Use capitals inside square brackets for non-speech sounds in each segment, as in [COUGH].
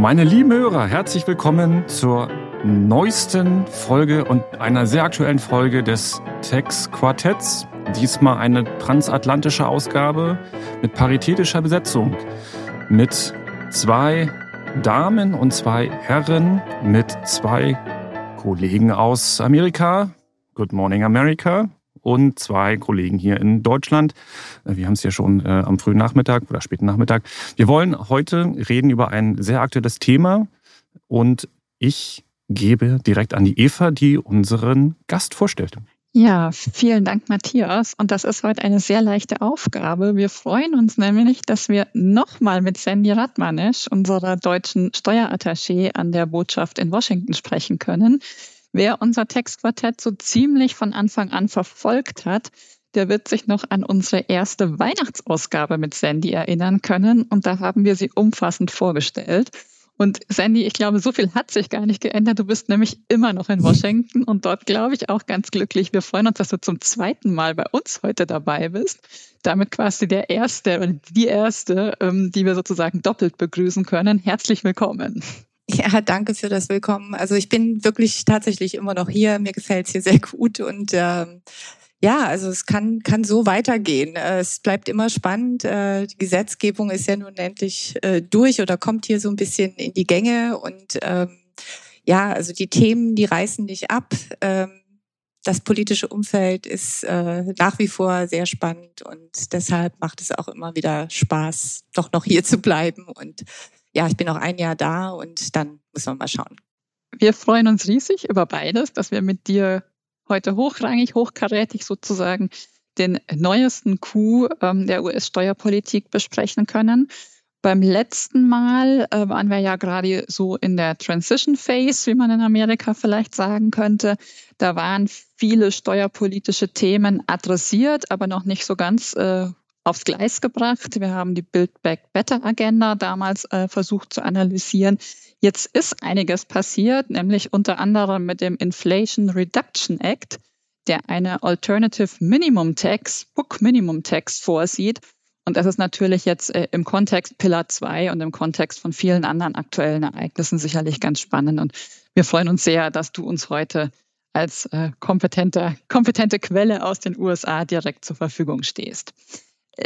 Meine lieben Hörer, herzlich willkommen zur neuesten Folge und einer sehr aktuellen Folge des Tex Quartetts. Diesmal eine transatlantische Ausgabe mit paritätischer Besetzung. Mit zwei Damen und zwei Herren, mit zwei Kollegen aus Amerika. Good Morning America und zwei Kollegen hier in Deutschland. Äh, wir haben es ja schon äh, am frühen Nachmittag oder späten Nachmittag. Wir wollen heute reden über ein sehr aktuelles Thema und ich gebe direkt an die Eva, die unseren Gast vorstellt. Ja, vielen Dank, Matthias. Und das ist heute eine sehr leichte Aufgabe. Wir freuen uns nämlich, dass wir nochmal mit Sandy Radmanisch, unserer deutschen Steuerattachee an der Botschaft in Washington, sprechen können. Wer unser Textquartett so ziemlich von Anfang an verfolgt hat, der wird sich noch an unsere erste Weihnachtsausgabe mit Sandy erinnern können. Und da haben wir sie umfassend vorgestellt. Und Sandy, ich glaube, so viel hat sich gar nicht geändert. Du bist nämlich immer noch in Washington und dort, glaube ich, auch ganz glücklich. Wir freuen uns, dass du zum zweiten Mal bei uns heute dabei bist. Damit quasi der Erste oder die Erste, ähm, die wir sozusagen doppelt begrüßen können. Herzlich willkommen. [LAUGHS] Ja, danke für das Willkommen. Also ich bin wirklich tatsächlich immer noch hier. Mir gefällt es hier sehr gut und ähm, ja, also es kann, kann so weitergehen. Äh, es bleibt immer spannend. Äh, die Gesetzgebung ist ja nun endlich äh, durch oder kommt hier so ein bisschen in die Gänge und ähm, ja, also die Themen, die reißen nicht ab. Ähm, das politische Umfeld ist nach wie vor sehr spannend und deshalb macht es auch immer wieder Spaß, doch noch hier zu bleiben und ja, ich bin noch ein Jahr da und dann müssen wir mal schauen. Wir freuen uns riesig über beides, dass wir mit dir heute hochrangig, hochkarätig sozusagen den neuesten Coup ähm, der US-Steuerpolitik besprechen können. Beim letzten Mal äh, waren wir ja gerade so in der Transition Phase, wie man in Amerika vielleicht sagen könnte. Da waren viele steuerpolitische Themen adressiert, aber noch nicht so ganz äh, aufs Gleis gebracht. Wir haben die Build Back Better Agenda damals äh, versucht zu analysieren. Jetzt ist einiges passiert, nämlich unter anderem mit dem Inflation Reduction Act, der eine Alternative Minimum Tax, Book Minimum Tax vorsieht. Und das ist natürlich jetzt äh, im Kontext Pillar 2 und im Kontext von vielen anderen aktuellen Ereignissen sicherlich ganz spannend. Und wir freuen uns sehr, dass du uns heute als äh, kompetente, kompetente Quelle aus den USA direkt zur Verfügung stehst.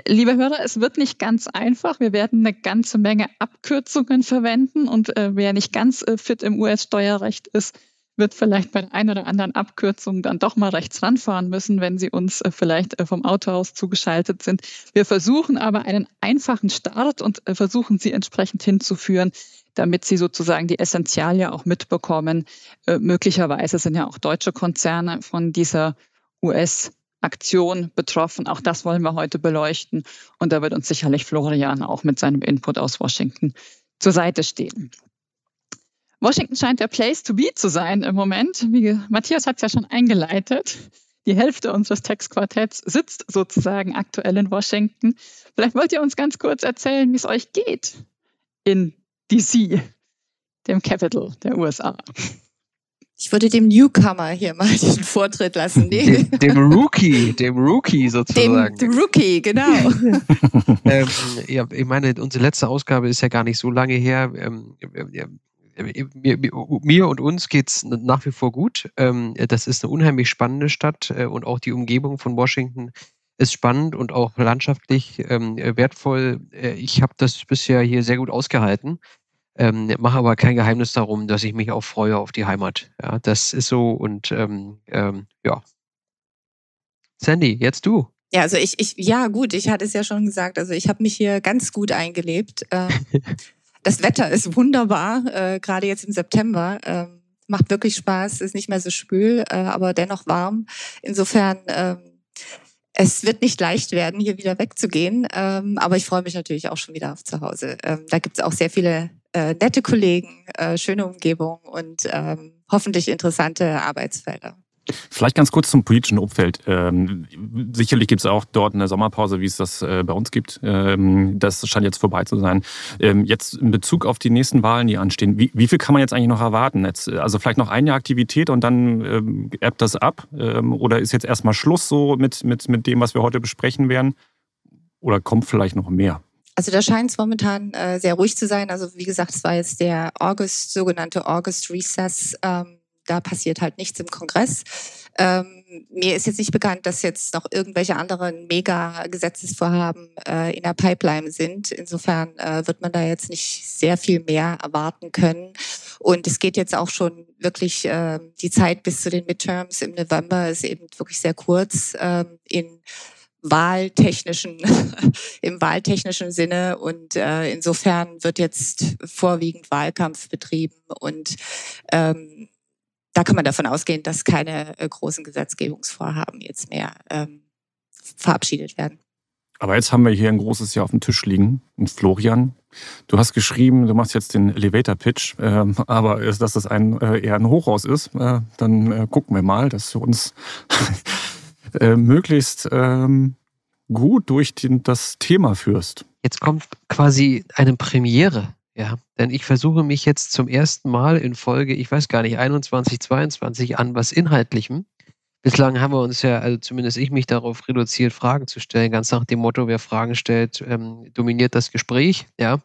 Liebe Hörer, es wird nicht ganz einfach. Wir werden eine ganze Menge Abkürzungen verwenden und äh, wer nicht ganz äh, fit im US-Steuerrecht ist, wird vielleicht bei der einen oder anderen Abkürzung dann doch mal rechts ranfahren müssen, wenn sie uns äh, vielleicht äh, vom Auto aus zugeschaltet sind. Wir versuchen aber einen einfachen Start und äh, versuchen sie entsprechend hinzuführen, damit sie sozusagen die Essentialien auch mitbekommen. Äh, möglicherweise sind ja auch deutsche Konzerne von dieser US- Aktion betroffen. Auch das wollen wir heute beleuchten. Und da wird uns sicherlich Florian auch mit seinem Input aus Washington zur Seite stehen. Washington scheint der Place to be zu sein im Moment. Wie Matthias hat es ja schon eingeleitet. Die Hälfte unseres Textquartetts sitzt sozusagen aktuell in Washington. Vielleicht wollt ihr uns ganz kurz erzählen, wie es euch geht in DC, dem Capital der USA. Ich würde dem Newcomer hier mal [LAUGHS] den Vortritt lassen. Nee. Dem, dem, Rookie, dem Rookie sozusagen. Dem Rookie, genau. [LAUGHS] ähm, ja, ich meine, unsere letzte Ausgabe ist ja gar nicht so lange her. Ähm, mir, mir, und uns geht es nach wie vor gut. Ähm, das ist eine unheimlich spannende Stadt äh, und auch die Umgebung von Washington ist spannend und auch landschaftlich ähm, wertvoll. Äh, ich habe das bisher hier sehr gut ausgehalten. Ähm, mache aber kein Geheimnis darum, dass ich mich auch freue auf die Heimat. Ja, das ist so und ähm, ähm, ja. Sandy, jetzt du. Ja, also ich, ich, ja gut, ich hatte es ja schon gesagt. Also ich habe mich hier ganz gut eingelebt. Ähm, [LAUGHS] das Wetter ist wunderbar, äh, gerade jetzt im September. Ähm, macht wirklich Spaß, ist nicht mehr so spül, äh, aber dennoch warm. Insofern ähm, es wird nicht leicht werden, hier wieder wegzugehen, ähm, aber ich freue mich natürlich auch schon wieder auf zu Hause. Ähm, da gibt es auch sehr viele äh, nette Kollegen, äh, schöne Umgebung und ähm, hoffentlich interessante Arbeitsfelder. Vielleicht ganz kurz zum politischen Umfeld. Ähm, sicherlich gibt es auch dort eine Sommerpause, wie es das äh, bei uns gibt. Ähm, das scheint jetzt vorbei zu sein. Ähm, jetzt in Bezug auf die nächsten Wahlen, die anstehen, wie, wie, viel kann man jetzt eigentlich noch erwarten? Jetzt, also vielleicht noch ein Jahr Aktivität und dann ähm, ebbt das ab? Ähm, oder ist jetzt erstmal Schluss so mit, mit, mit dem, was wir heute besprechen werden? Oder kommt vielleicht noch mehr? Also da scheint es momentan äh, sehr ruhig zu sein. Also wie gesagt, es war jetzt der August, sogenannte August Recess. Ähm, da passiert halt nichts im Kongress. Ähm, mir ist jetzt nicht bekannt, dass jetzt noch irgendwelche anderen Mega-Gesetzesvorhaben äh, in der Pipeline sind. Insofern äh, wird man da jetzt nicht sehr viel mehr erwarten können. Und es geht jetzt auch schon wirklich, äh, die Zeit bis zu den Midterms im November ist eben wirklich sehr kurz äh, in wahltechnischen, [LAUGHS] im wahltechnischen Sinne. Und äh, insofern wird jetzt vorwiegend Wahlkampf betrieben und ähm, da kann man davon ausgehen, dass keine äh, großen Gesetzgebungsvorhaben jetzt mehr ähm, verabschiedet werden. Aber jetzt haben wir hier ein großes Jahr auf dem Tisch liegen. Und Florian, du hast geschrieben, du machst jetzt den Elevator-Pitch, äh, aber dass das ein, äh, eher ein Hochhaus ist, äh, dann äh, gucken wir mal, dass du uns äh, möglichst ähm, gut durch den, das Thema führst. Jetzt kommt quasi eine Premiere ja, denn ich versuche mich jetzt zum ersten Mal in Folge, ich weiß gar nicht, 21, 22 an was Inhaltlichem. Bislang haben wir uns ja, also zumindest ich mich darauf reduziert, Fragen zu stellen, ganz nach dem Motto, wer Fragen stellt, ähm, dominiert das Gespräch, ja.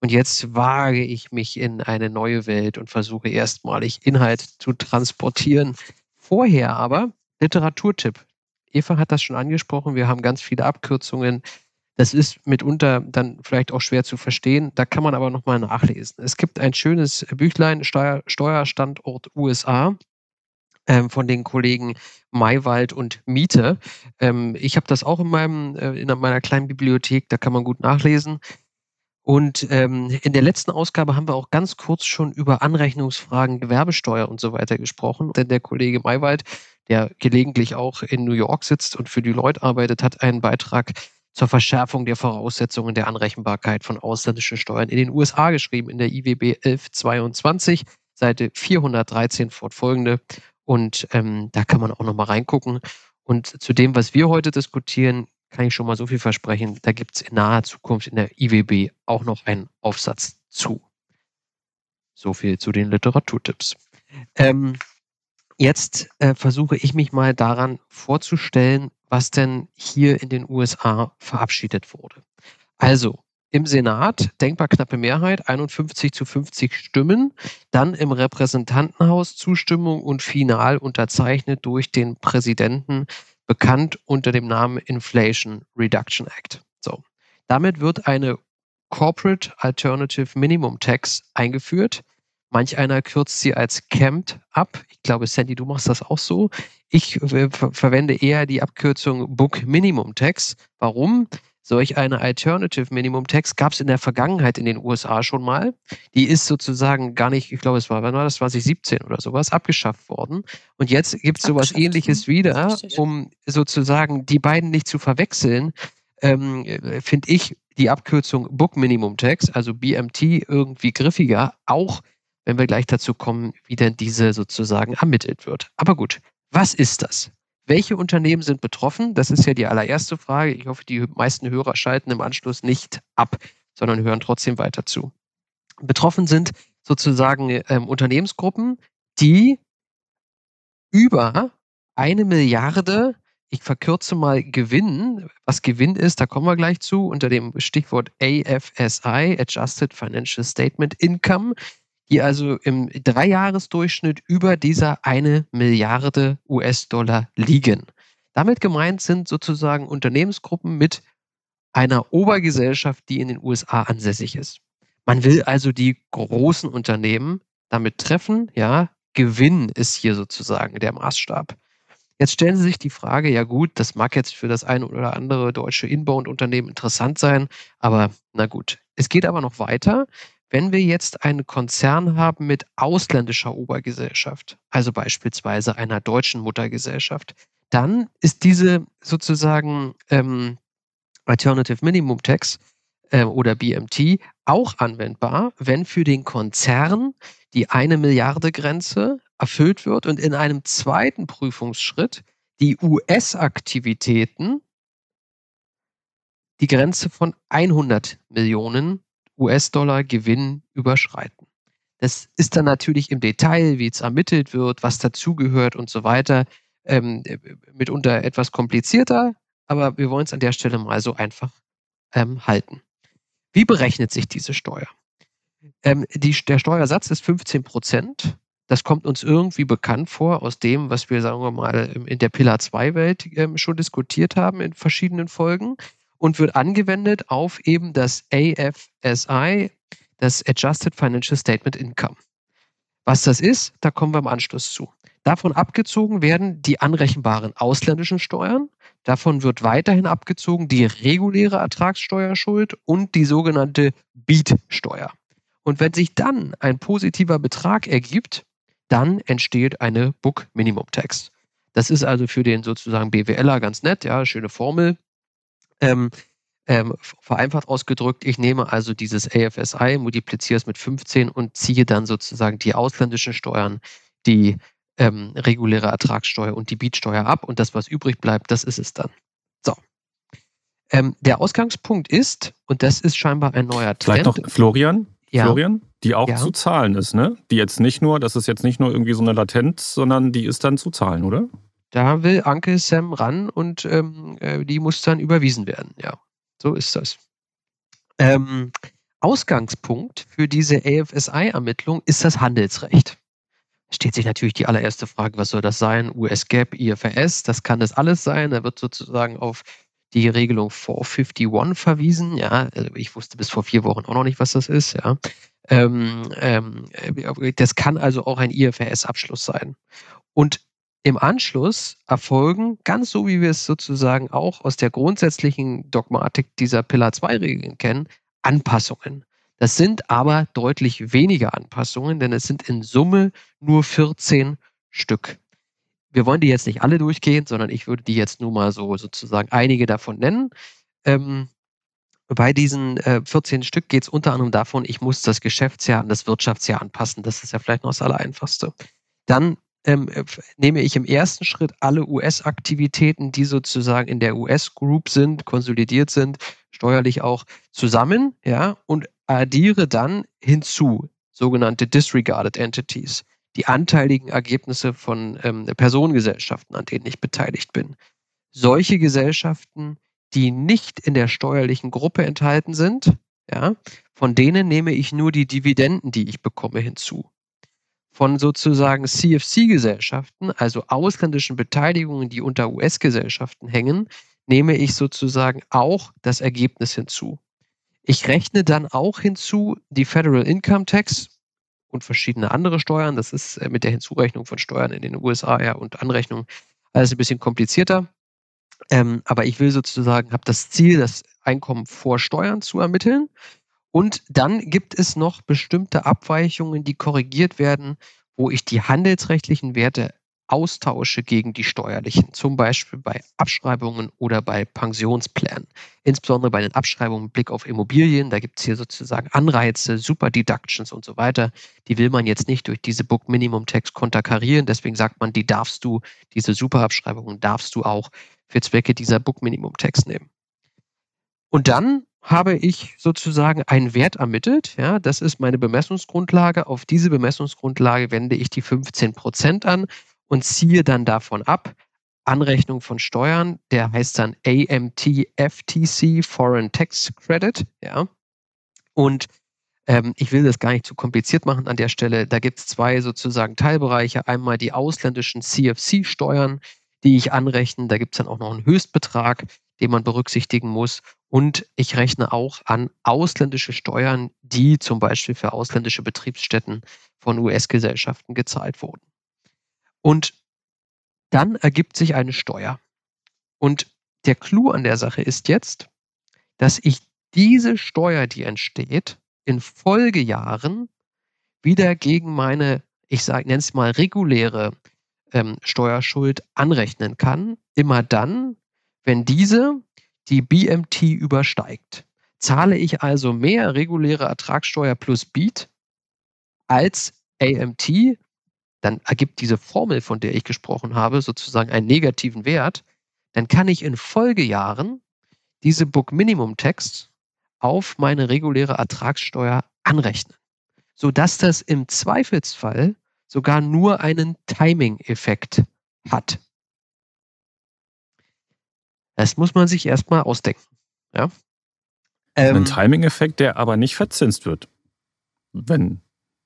Und jetzt wage ich mich in eine neue Welt und versuche erstmalig Inhalt zu transportieren. Vorher aber Literaturtipp. Eva hat das schon angesprochen, wir haben ganz viele Abkürzungen. Das ist mitunter dann vielleicht auch schwer zu verstehen. Da kann man aber nochmal nachlesen. Es gibt ein schönes Büchlein, Steuer, Steuerstandort USA, ähm, von den Kollegen Maywald und Miete. Ähm, ich habe das auch in, meinem, äh, in meiner kleinen Bibliothek, da kann man gut nachlesen. Und ähm, in der letzten Ausgabe haben wir auch ganz kurz schon über Anrechnungsfragen, Gewerbesteuer und so weiter gesprochen. Denn der Kollege Maywald, der gelegentlich auch in New York sitzt und für die Leute arbeitet, hat einen Beitrag zur Verschärfung der Voraussetzungen der Anrechenbarkeit von ausländischen Steuern in den USA geschrieben, in der IWB 1122, Seite 413 fortfolgende. Und ähm, da kann man auch nochmal reingucken. Und zu dem, was wir heute diskutieren, kann ich schon mal so viel versprechen. Da gibt es in naher Zukunft in der IWB auch noch einen Aufsatz zu. So viel zu den Literaturtipps. Ähm, jetzt äh, versuche ich mich mal daran vorzustellen, was denn hier in den USA verabschiedet wurde. Also im Senat denkbar knappe Mehrheit, 51 zu 50 Stimmen, dann im Repräsentantenhaus Zustimmung und final unterzeichnet durch den Präsidenten, bekannt unter dem Namen Inflation Reduction Act. So, damit wird eine Corporate Alternative Minimum Tax eingeführt. Manch einer kürzt sie als CAMT ab. Ich glaube, Sandy, du machst das auch so. Ich äh, verwende eher die Abkürzung Book Minimum Tax. Warum? Solch eine Alternative Minimum Tax gab es in der Vergangenheit in den USA schon mal. Die ist sozusagen gar nicht, ich glaube, es war, wann war das, 2017 oder sowas, abgeschafft worden. Und jetzt gibt es sowas ähnliches wieder, um sozusagen die beiden nicht zu verwechseln, ähm, finde ich die Abkürzung Book Minimum Tax, also BMT, irgendwie griffiger, auch wenn wir gleich dazu kommen, wie denn diese sozusagen ermittelt wird. Aber gut, was ist das? Welche Unternehmen sind betroffen? Das ist ja die allererste Frage. Ich hoffe, die meisten Hörer schalten im Anschluss nicht ab, sondern hören trotzdem weiter zu. Betroffen sind sozusagen ähm, Unternehmensgruppen, die über eine Milliarde, ich verkürze mal Gewinn, was Gewinn ist, da kommen wir gleich zu, unter dem Stichwort AFSI, Adjusted Financial Statement Income, die also im Dreijahresdurchschnitt über dieser eine Milliarde US-Dollar liegen. Damit gemeint sind sozusagen Unternehmensgruppen mit einer Obergesellschaft, die in den USA ansässig ist. Man will also die großen Unternehmen damit treffen, ja, Gewinn ist hier sozusagen der Maßstab. Jetzt stellen Sie sich die Frage, ja gut, das mag jetzt für das eine oder andere deutsche Inbound-Unternehmen interessant sein, aber na gut. Es geht aber noch weiter. Wenn wir jetzt einen Konzern haben mit ausländischer Obergesellschaft, also beispielsweise einer deutschen Muttergesellschaft, dann ist diese sozusagen ähm, Alternative Minimum Tax äh, oder BMT auch anwendbar, wenn für den Konzern die eine Milliarde Grenze erfüllt wird und in einem zweiten Prüfungsschritt die US-Aktivitäten die Grenze von 100 Millionen US-Dollar Gewinn überschreiten. Das ist dann natürlich im Detail, wie es ermittelt wird, was dazugehört und so weiter, ähm, mitunter etwas komplizierter, aber wir wollen es an der Stelle mal so einfach ähm, halten. Wie berechnet sich diese Steuer? Ähm, die, der Steuersatz ist 15 Prozent. Das kommt uns irgendwie bekannt vor aus dem, was wir, sagen wir mal, in der Pillar 2 Welt ähm, schon diskutiert haben in verschiedenen Folgen und wird angewendet auf eben das AFSI, das Adjusted Financial Statement Income. Was das ist, da kommen wir im Anschluss zu. Davon abgezogen werden die anrechenbaren ausländischen Steuern. Davon wird weiterhin abgezogen die reguläre Ertragssteuerschuld und die sogenannte BEAT-Steuer. Und wenn sich dann ein positiver Betrag ergibt, dann entsteht eine Book Minimum Tax. Das ist also für den sozusagen BWLer ganz nett, ja, schöne Formel. Ähm, ähm, vereinfacht ausgedrückt, ich nehme also dieses AFSI, multipliziere es mit 15 und ziehe dann sozusagen die ausländischen Steuern, die ähm, reguläre Ertragssteuer und die Beatsteuer ab und das, was übrig bleibt, das ist es dann. So. Ähm, der Ausgangspunkt ist, und das ist scheinbar ein neuer Trend. Vielleicht noch Florian, ja. Florian, die auch ja. zu zahlen ist, ne? Die jetzt nicht nur, das ist jetzt nicht nur irgendwie so eine Latenz, sondern die ist dann zu zahlen, oder? Da will Anke Sam ran und ähm, äh, die muss dann überwiesen werden, ja. So ist das. Ähm, Ausgangspunkt für diese AFSI-Ermittlung ist das Handelsrecht. Stellt sich natürlich die allererste Frage, was soll das sein? US-GAAP, IFRS, das kann das alles sein. Da wird sozusagen auf die Regelung 451 verwiesen. Ja, also ich wusste bis vor vier Wochen auch noch nicht, was das ist. Ja, ähm, ähm, das kann also auch ein IFRS-Abschluss sein. Und im Anschluss erfolgen, ganz so wie wir es sozusagen auch aus der grundsätzlichen Dogmatik dieser Pillar 2-Regeln kennen, Anpassungen. Das sind aber deutlich weniger Anpassungen, denn es sind in Summe nur 14 Stück wir wollen die jetzt nicht alle durchgehen, sondern ich würde die jetzt nur mal so sozusagen einige davon nennen. Ähm, bei diesen äh, 14 Stück geht es unter anderem davon, ich muss das Geschäftsjahr an das Wirtschaftsjahr anpassen. Das ist ja vielleicht noch das Allereinfachste. Dann ähm, nehme ich im ersten Schritt alle US-Aktivitäten, die sozusagen in der US-Group sind, konsolidiert sind, steuerlich auch zusammen, ja, und addiere dann hinzu sogenannte Disregarded Entities die anteiligen Ergebnisse von ähm, Personengesellschaften, an denen ich beteiligt bin. Solche Gesellschaften, die nicht in der steuerlichen Gruppe enthalten sind, ja, von denen nehme ich nur die Dividenden, die ich bekomme, hinzu. Von sozusagen CFC-Gesellschaften, also ausländischen Beteiligungen, die unter US-Gesellschaften hängen, nehme ich sozusagen auch das Ergebnis hinzu. Ich rechne dann auch hinzu die Federal Income Tax, und verschiedene andere Steuern. Das ist äh, mit der Hinzurechnung von Steuern in den USA ja und Anrechnung alles ein bisschen komplizierter. Ähm, aber ich will sozusagen, habe das Ziel, das Einkommen vor Steuern zu ermitteln. Und dann gibt es noch bestimmte Abweichungen, die korrigiert werden, wo ich die handelsrechtlichen Werte austausche gegen die steuerlichen, zum Beispiel bei Abschreibungen oder bei Pensionsplänen. Insbesondere bei den Abschreibungen mit Blick auf Immobilien, da gibt es hier sozusagen Anreize, Super Deductions und so weiter. Die will man jetzt nicht durch diese Book Minimum Tax konterkarieren, deswegen sagt man, die darfst du, diese Superabschreibungen darfst du auch für Zwecke dieser Book Minimum Tax nehmen. Und dann habe ich sozusagen einen Wert ermittelt. Ja, das ist meine Bemessungsgrundlage. Auf diese Bemessungsgrundlage wende ich die 15 Prozent an und ziehe dann davon ab Anrechnung von Steuern, der heißt dann AMT-FTC Foreign Tax Credit, ja. Und ähm, ich will das gar nicht zu kompliziert machen an der Stelle. Da gibt es zwei sozusagen Teilbereiche. Einmal die ausländischen CFC-Steuern, die ich anrechne. Da gibt es dann auch noch einen Höchstbetrag, den man berücksichtigen muss. Und ich rechne auch an ausländische Steuern, die zum Beispiel für ausländische Betriebsstätten von US-Gesellschaften gezahlt wurden. Und dann ergibt sich eine Steuer. Und der Clou an der Sache ist jetzt, dass ich diese Steuer, die entsteht, in Folgejahren wieder gegen meine, ich sage, nenne es mal reguläre ähm, Steuerschuld anrechnen kann. Immer dann, wenn diese die BMT übersteigt. Zahle ich also mehr reguläre Ertragssteuer plus Beat als AMT, dann ergibt diese Formel, von der ich gesprochen habe, sozusagen einen negativen Wert, dann kann ich in Folgejahren diese Book Minimum Text auf meine reguläre Ertragssteuer anrechnen, sodass das im Zweifelsfall sogar nur einen Timing-Effekt hat. Das muss man sich erstmal ausdenken. Ja? Ähm, ein Timing-Effekt, der aber nicht verzinst wird. Wenn,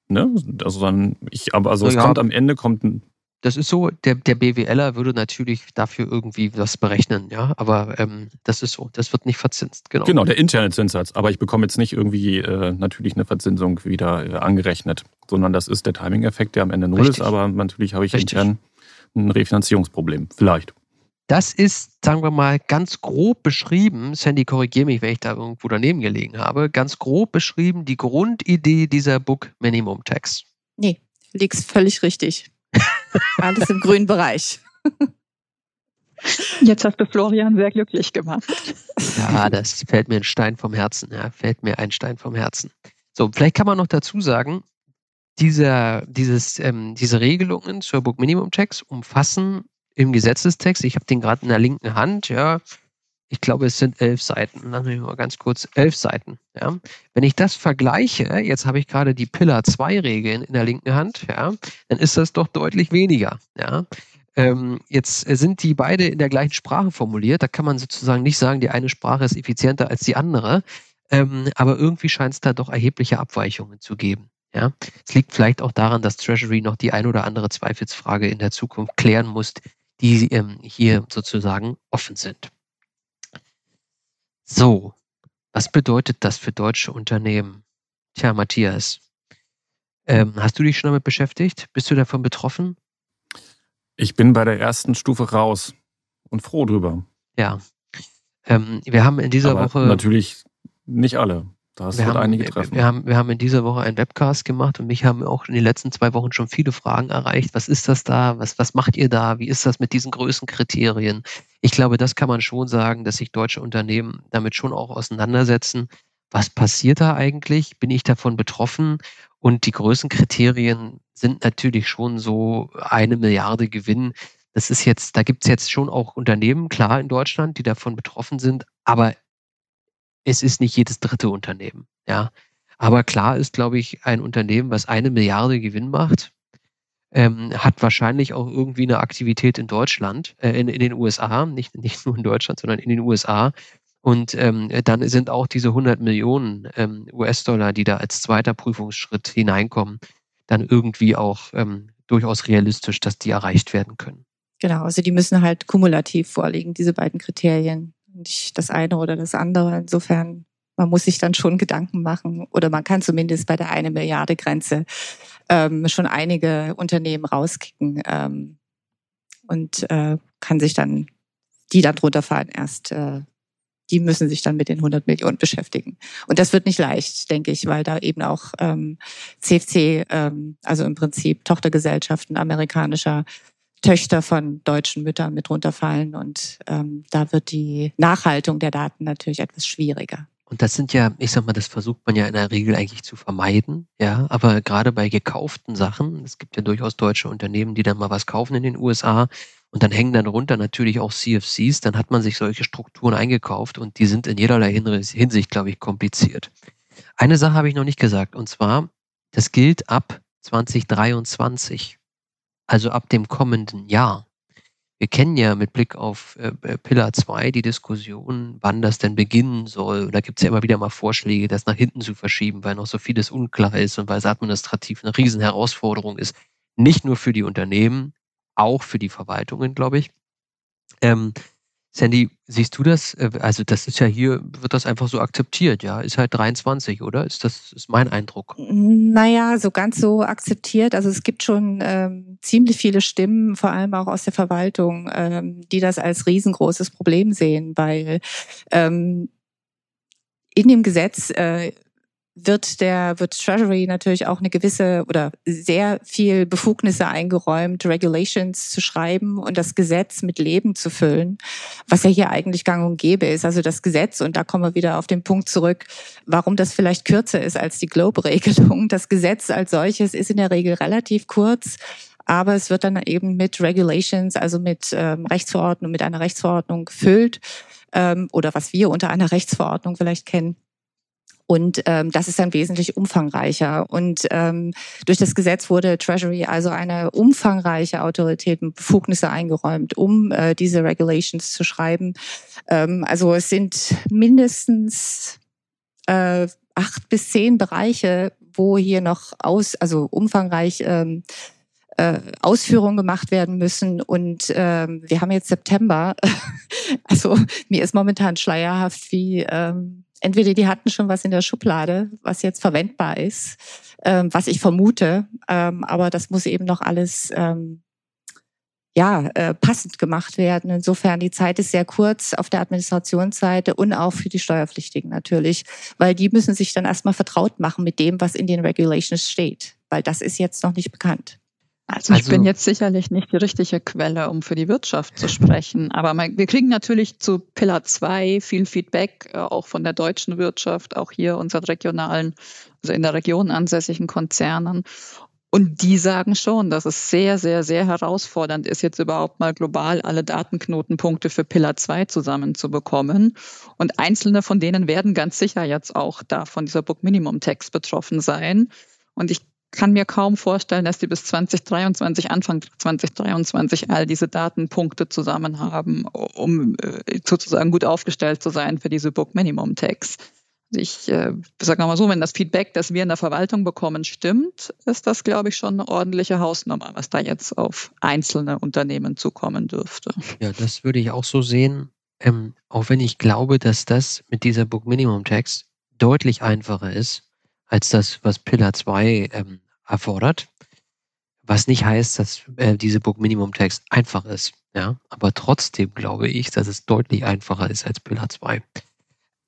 ne? Also dann, ich, aber also es ja, kommt am Ende kommt ein das ist so, der, der BWLer würde natürlich dafür irgendwie was berechnen, ja, aber ähm, das ist so, das wird nicht verzinst, genau. Genau, der interne Zinssatz, aber ich bekomme jetzt nicht irgendwie äh, natürlich eine Verzinsung wieder äh, angerechnet, sondern das ist der Timing-Effekt, der am Ende null Richtig. ist, aber natürlich habe ich Richtig. intern ein Refinanzierungsproblem, vielleicht. Das ist, sagen wir mal, ganz grob beschrieben, Sandy, korrigiere mich, wenn ich da irgendwo daneben gelegen habe, ganz grob beschrieben die Grundidee dieser Book Minimum Tax. Nee, liegst völlig richtig. [LAUGHS] Alles im grünen Bereich. Jetzt hast du Florian sehr glücklich gemacht. Ja, das fällt mir ein Stein vom Herzen. Ja, fällt mir ein Stein vom Herzen. So, vielleicht kann man noch dazu sagen, dieser, dieses, ähm, diese Regelungen zur Book Minimum Tax umfassen im Gesetzestext, ich habe den gerade in der linken Hand, ja, ich glaube, es sind elf Seiten. Lass mich mal ganz kurz, elf Seiten. Ja. Wenn ich das vergleiche, jetzt habe ich gerade die Pillar 2 Regeln in der linken Hand, ja, dann ist das doch deutlich weniger. Ja. Ähm, jetzt sind die beide in der gleichen Sprache formuliert. Da kann man sozusagen nicht sagen, die eine Sprache ist effizienter als die andere. Ähm, aber irgendwie scheint es da doch erhebliche Abweichungen zu geben. Ja. Es liegt vielleicht auch daran, dass Treasury noch die ein oder andere Zweifelsfrage in der Zukunft klären muss, die ähm, hier sozusagen offen sind. So, was bedeutet das für deutsche Unternehmen? Tja, Matthias, ähm, hast du dich schon damit beschäftigt? Bist du davon betroffen? Ich bin bei der ersten Stufe raus und froh drüber. Ja. Ähm, wir haben in dieser Aber Woche. Natürlich nicht alle. Da hast wir haben, einige treffen. Wir haben, wir haben in dieser Woche einen Webcast gemacht und mich haben auch in den letzten zwei Wochen schon viele Fragen erreicht. Was ist das da? Was, was macht ihr da? Wie ist das mit diesen Größenkriterien? Ich glaube, das kann man schon sagen, dass sich deutsche Unternehmen damit schon auch auseinandersetzen. Was passiert da eigentlich? Bin ich davon betroffen? Und die Größenkriterien sind natürlich schon so eine Milliarde Gewinn. Das ist jetzt, da gibt es jetzt schon auch Unternehmen, klar in Deutschland, die davon betroffen sind, aber es ist nicht jedes dritte Unternehmen. Ja. Aber klar ist, glaube ich, ein Unternehmen, was eine Milliarde Gewinn macht, ähm, hat wahrscheinlich auch irgendwie eine Aktivität in Deutschland, äh, in, in den USA, nicht, nicht nur in Deutschland, sondern in den USA. Und ähm, dann sind auch diese 100 Millionen ähm, US-Dollar, die da als zweiter Prüfungsschritt hineinkommen, dann irgendwie auch ähm, durchaus realistisch, dass die erreicht werden können. Genau, also die müssen halt kumulativ vorliegen, diese beiden Kriterien nicht das eine oder das andere. Insofern, man muss sich dann schon Gedanken machen oder man kann zumindest bei der eine Milliarde Grenze ähm, schon einige Unternehmen rauskicken ähm, und äh, kann sich dann, die dann drunter fallen, erst äh, die müssen sich dann mit den 100 Millionen beschäftigen. Und das wird nicht leicht, denke ich, weil da eben auch ähm, CFC, ähm, also im Prinzip Tochtergesellschaften amerikanischer Töchter von deutschen Müttern mit runterfallen. Und ähm, da wird die Nachhaltung der Daten natürlich etwas schwieriger. Und das sind ja, ich sag mal, das versucht man ja in der Regel eigentlich zu vermeiden, ja. Aber gerade bei gekauften Sachen, es gibt ja durchaus deutsche Unternehmen, die dann mal was kaufen in den USA und dann hängen dann runter natürlich auch CFCs, dann hat man sich solche Strukturen eingekauft und die sind in jederlei Hinsicht, glaube ich, kompliziert. Eine Sache habe ich noch nicht gesagt und zwar, das gilt ab 2023 also ab dem kommenden Jahr. Wir kennen ja mit Blick auf äh, äh Pillar 2 die Diskussion, wann das denn beginnen soll. Und da gibt es ja immer wieder mal Vorschläge, das nach hinten zu verschieben, weil noch so vieles unklar ist und weil es administrativ eine Riesenherausforderung ist. Nicht nur für die Unternehmen, auch für die Verwaltungen, glaube ich. Ähm, Sandy, siehst du das? Äh, also das ist ja hier, wird das einfach so akzeptiert, ja? Ist halt 23, oder? Ist das ist mein Eindruck? Naja, so ganz so akzeptiert. Also es gibt schon ähm, ziemlich viele Stimmen, vor allem auch aus der Verwaltung, ähm, die das als riesengroßes Problem sehen, weil ähm, in dem Gesetz äh, wird der wird Treasury natürlich auch eine gewisse oder sehr viel Befugnisse eingeräumt, Regulations zu schreiben und das Gesetz mit Leben zu füllen, was ja hier eigentlich gang und gäbe ist. Also das Gesetz, und da kommen wir wieder auf den Punkt zurück, warum das vielleicht kürzer ist als die Globe-Regelung. Das Gesetz als solches ist in der Regel relativ kurz. Aber es wird dann eben mit Regulations, also mit ähm, Rechtsverordnung, mit einer Rechtsverordnung gefüllt ähm, oder was wir unter einer Rechtsverordnung vielleicht kennen. Und ähm, das ist dann wesentlich umfangreicher. Und ähm, durch das Gesetz wurde Treasury also eine umfangreiche Autorität mit Befugnisse eingeräumt, um äh, diese Regulations zu schreiben. Ähm, also es sind mindestens äh, acht bis zehn Bereiche, wo hier noch aus, also umfangreich ähm, äh, Ausführungen gemacht werden müssen. Und ähm, wir haben jetzt September. [LAUGHS] also mir ist momentan schleierhaft, wie ähm, entweder die hatten schon was in der Schublade, was jetzt verwendbar ist, ähm, was ich vermute, ähm, aber das muss eben noch alles ähm, ja, äh, passend gemacht werden. Insofern, die Zeit ist sehr kurz auf der Administrationsseite und auch für die Steuerpflichtigen natürlich, weil die müssen sich dann erstmal vertraut machen mit dem, was in den Regulations steht, weil das ist jetzt noch nicht bekannt. Also, ich bin also jetzt sicherlich nicht die richtige Quelle, um für die Wirtschaft zu sprechen, aber wir kriegen natürlich zu Pillar 2 viel Feedback, äh, auch von der deutschen Wirtschaft, auch hier unseren regionalen, also in der Region ansässigen Konzernen. Und die sagen schon, dass es sehr, sehr, sehr herausfordernd ist, jetzt überhaupt mal global alle Datenknotenpunkte für Pillar 2 zusammenzubekommen. Und einzelne von denen werden ganz sicher jetzt auch da von dieser Book Minimum Text betroffen sein. Und ich kann mir kaum vorstellen, dass die bis 2023, Anfang 2023 all diese Datenpunkte zusammen haben, um äh, sozusagen gut aufgestellt zu sein für diese Book Minimum Tags. Ich äh, sage mal so, wenn das Feedback, das wir in der Verwaltung bekommen, stimmt, ist das, glaube ich, schon eine ordentliche Hausnummer, was da jetzt auf einzelne Unternehmen zukommen dürfte. Ja, das würde ich auch so sehen. Ähm, auch wenn ich glaube, dass das mit dieser Book Minimum Tax deutlich einfacher ist als das, was Pillar 2 ähm, erfordert. Was nicht heißt, dass äh, diese Book Minimum Text einfach ist. Ja, aber trotzdem glaube ich, dass es deutlich einfacher ist als Pillar 2.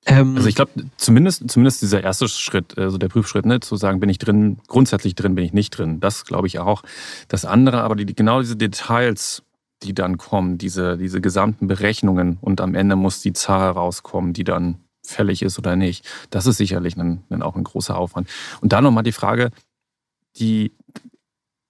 Ähm, also ich glaube, zumindest, zumindest dieser erste Schritt, also der Prüfschritt, ne, zu sagen, bin ich drin, grundsätzlich drin, bin ich nicht drin, das glaube ich auch. Das andere, aber die, genau diese Details, die dann kommen, diese, diese gesamten Berechnungen und am Ende muss die Zahl rauskommen, die dann fällig ist oder nicht. Das ist sicherlich ein, ein auch ein großer Aufwand. Und da nochmal die Frage, die,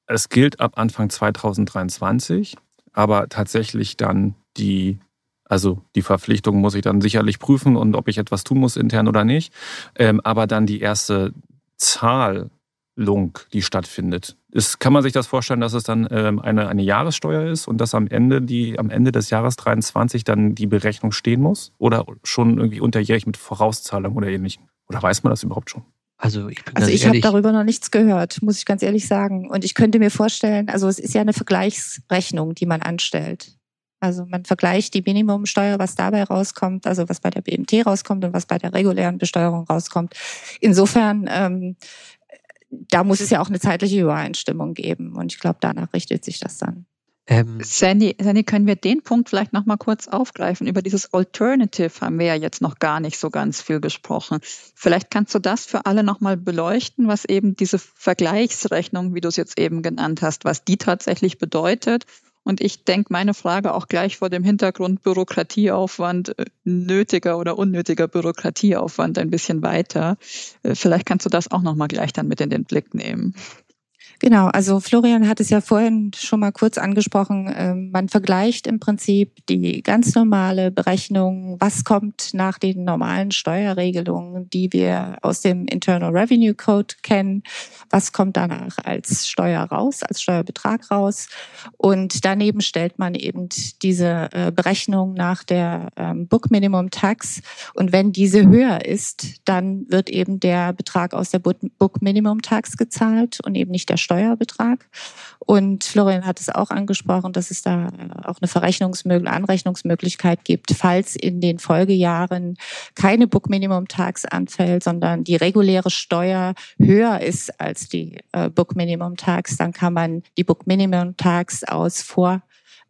es gilt ab Anfang 2023, aber tatsächlich dann die, also die Verpflichtung muss ich dann sicherlich prüfen und ob ich etwas tun muss intern oder nicht, ähm, aber dann die erste Zahlung, die stattfindet. Ist, kann man sich das vorstellen, dass es dann ähm, eine, eine Jahressteuer ist und dass am Ende, die, am Ende des Jahres 23 dann die Berechnung stehen muss? Oder schon irgendwie unterjährig mit Vorauszahlung oder ähnlichem? Oder weiß man das überhaupt schon? Also ich, also ich habe darüber noch nichts gehört, muss ich ganz ehrlich sagen. Und ich könnte mir vorstellen, also es ist ja eine Vergleichsrechnung, die man anstellt. Also man vergleicht die Minimumsteuer, was dabei rauskommt, also was bei der BMT rauskommt und was bei der regulären Besteuerung rauskommt. Insofern, ähm, da muss es ja auch eine zeitliche Übereinstimmung geben. Und ich glaube, danach richtet sich das dann. Ähm, Sandy, Sandy, können wir den Punkt vielleicht noch mal kurz aufgreifen? Über dieses Alternative haben wir ja jetzt noch gar nicht so ganz viel gesprochen. Vielleicht kannst du das für alle noch mal beleuchten, was eben diese Vergleichsrechnung, wie du es jetzt eben genannt hast, was die tatsächlich bedeutet. Und ich denke, meine Frage auch gleich vor dem Hintergrund Bürokratieaufwand, äh, nötiger oder unnötiger Bürokratieaufwand ein bisschen weiter. Äh, vielleicht kannst du das auch noch mal gleich dann mit in den Blick nehmen. Genau, also Florian hat es ja vorhin schon mal kurz angesprochen. Ähm, man vergleicht im Prinzip die ganz normale Berechnung, was kommt nach den normalen Steuerregelungen, die wir aus dem Internal Revenue Code kennen, was kommt danach als Steuer raus, als Steuerbetrag raus. Und daneben stellt man eben diese äh, Berechnung nach der ähm, Book Minimum Tax. Und wenn diese höher ist, dann wird eben der Betrag aus der Book Minimum Tax gezahlt und eben nicht der Steuerbetrag. Und Florian hat es auch angesprochen, dass es da auch eine Verrechnungsmöglichkeit, Anrechnungsmöglichkeit gibt, falls in den Folgejahren keine Book Minimum Tax anfällt, sondern die reguläre Steuer höher ist als die äh, Book Minimum Tax, dann kann man die Book Minimum Tax aus vor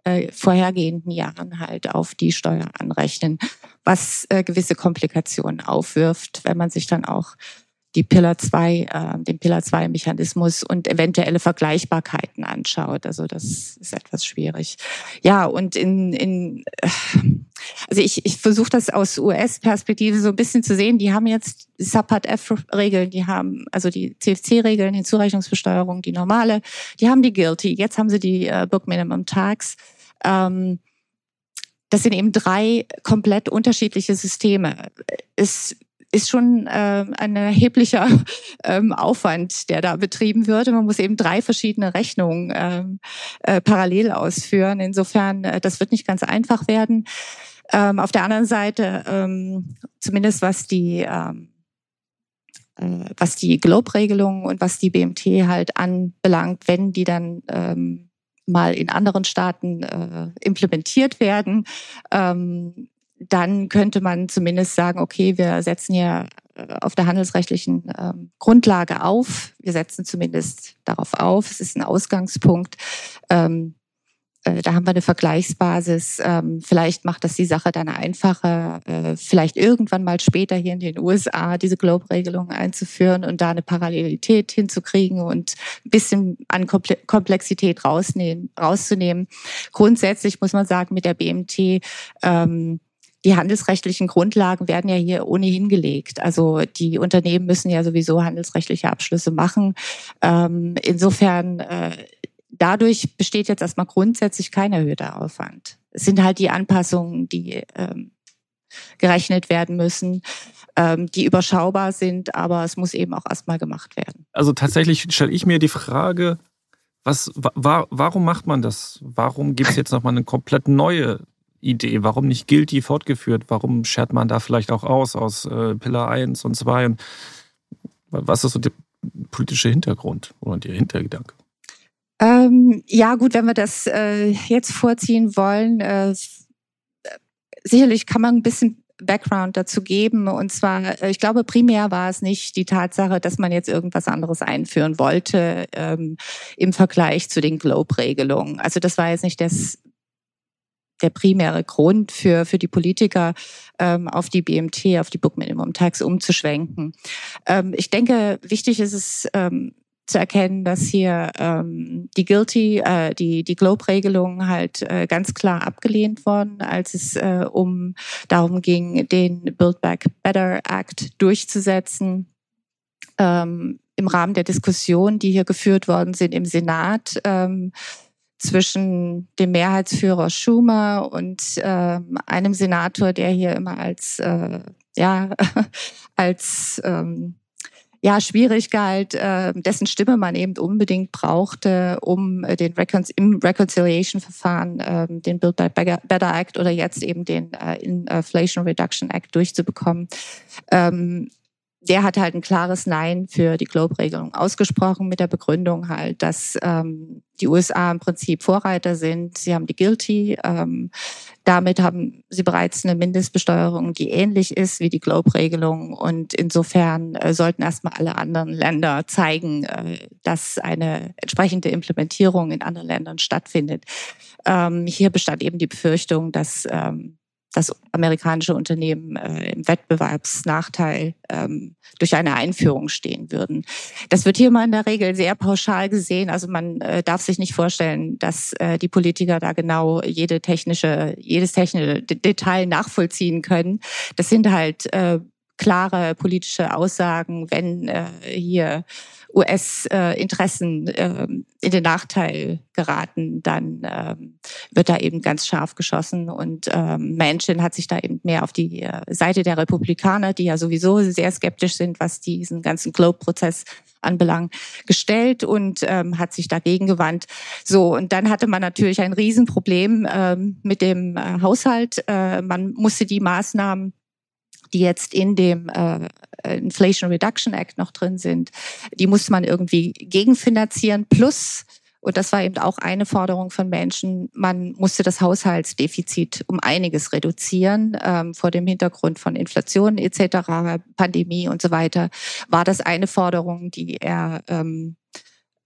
äh, vorhergehenden Jahren halt auf die Steuer anrechnen, was äh, gewisse Komplikationen aufwirft, wenn man sich dann auch die Pillar 2, äh, den Pillar 2 Mechanismus und eventuelle Vergleichbarkeiten anschaut. Also das ist etwas schwierig. Ja, und in, in äh, also ich, ich versuche das aus US-Perspektive so ein bisschen zu sehen. Die haben jetzt Subpart F-Regeln, die haben also die CFC-Regeln, die Zurechnungsbesteuerung, die normale, die haben die Guilty. Jetzt haben sie die äh, Book Minimum Tax. Ähm, das sind eben drei komplett unterschiedliche Systeme. Es ist schon äh, ein erheblicher [LAUGHS] ähm, Aufwand, der da betrieben wird. Man muss eben drei verschiedene Rechnungen ähm, äh, parallel ausführen. Insofern, äh, das wird nicht ganz einfach werden. Ähm, auf der anderen Seite, ähm, zumindest was die ähm, äh, was die Globe-Regelung und was die BMT halt anbelangt, wenn die dann ähm, mal in anderen Staaten äh, implementiert werden, ähm, dann könnte man zumindest sagen, okay, wir setzen hier äh, auf der handelsrechtlichen ähm, Grundlage auf. Wir setzen zumindest darauf auf. Es ist ein Ausgangspunkt. Ähm, äh, da haben wir eine Vergleichsbasis. Ähm, vielleicht macht das die Sache dann einfacher, äh, vielleicht irgendwann mal später hier in den USA diese Globe-Regelung einzuführen und da eine Parallelität hinzukriegen und ein bisschen an Komplexität rausnehmen, rauszunehmen. Grundsätzlich muss man sagen, mit der BMT ähm, die handelsrechtlichen Grundlagen werden ja hier ohnehin gelegt. Also die Unternehmen müssen ja sowieso handelsrechtliche Abschlüsse machen. Ähm, insofern äh, dadurch besteht jetzt erstmal grundsätzlich kein erhöhter Aufwand. Es sind halt die Anpassungen, die ähm, gerechnet werden müssen, ähm, die überschaubar sind, aber es muss eben auch erstmal gemacht werden. Also tatsächlich stelle ich mir die Frage, was, wa, warum macht man das? Warum gibt es jetzt nochmal eine komplett neue Idee? Warum nicht Guilty fortgeführt? Warum schert man da vielleicht auch aus, aus äh, Pillar 1 und 2? Was ist so der politische Hintergrund oder der Hintergedanke? Ähm, ja, gut, wenn wir das äh, jetzt vorziehen wollen, äh, sicherlich kann man ein bisschen Background dazu geben. Und zwar, äh, ich glaube, primär war es nicht die Tatsache, dass man jetzt irgendwas anderes einführen wollte ähm, im Vergleich zu den Globe-Regelungen. Also das war jetzt nicht das, der primäre Grund für, für die Politiker, ähm, auf die BMT, auf die Book Minimum Tax umzuschwenken. Ähm, ich denke, wichtig ist es, ähm, zu erkennen, dass hier ähm, die Guilty, äh, die, die Globe-Regelung halt äh, ganz klar abgelehnt worden, als es äh, um darum ging, den Build Back Better Act durchzusetzen. Ähm, Im Rahmen der Diskussion, die hier geführt worden sind im Senat, ähm, zwischen dem Mehrheitsführer Schumer und ähm, einem Senator, der hier immer als äh, ja [LAUGHS] als ähm, ja, schwierig galt, äh, dessen Stimme man eben unbedingt brauchte, um äh, den Recon im Reconciliation-Verfahren äh, den Build Back Better Act oder jetzt eben den äh, Inflation Reduction Act durchzubekommen. Ähm, der hat halt ein klares Nein für die Globe-Regelung ausgesprochen mit der Begründung halt, dass ähm, die USA im Prinzip Vorreiter sind. Sie haben die Guilty. Ähm, damit haben sie bereits eine Mindestbesteuerung, die ähnlich ist wie die Globe-Regelung. Und insofern äh, sollten erstmal alle anderen Länder zeigen, äh, dass eine entsprechende Implementierung in anderen Ländern stattfindet. Ähm, hier bestand eben die Befürchtung, dass ähm, dass amerikanische Unternehmen äh, im Wettbewerbsnachteil ähm, durch eine Einführung stehen würden. Das wird hier mal in der Regel sehr pauschal gesehen. Also man äh, darf sich nicht vorstellen, dass äh, die Politiker da genau jede technische, jedes technische Detail nachvollziehen können. Das sind halt äh, klare politische Aussagen, wenn äh, hier US-Interessen äh, in den Nachteil geraten, dann ähm, wird da eben ganz scharf geschossen. Und ähm, Manchin hat sich da eben mehr auf die äh, Seite der Republikaner, die ja sowieso sehr skeptisch sind, was diesen ganzen Globe-Prozess anbelangt, gestellt und ähm, hat sich dagegen gewandt. So, und dann hatte man natürlich ein Riesenproblem ähm, mit dem äh, Haushalt. Äh, man musste die Maßnahmen die jetzt in dem äh, Inflation Reduction Act noch drin sind, die muss man irgendwie gegenfinanzieren. Plus, und das war eben auch eine Forderung von Menschen, man musste das Haushaltsdefizit um einiges reduzieren. Ähm, vor dem Hintergrund von Inflation etc., Pandemie und so weiter, war das eine Forderung, die er ähm,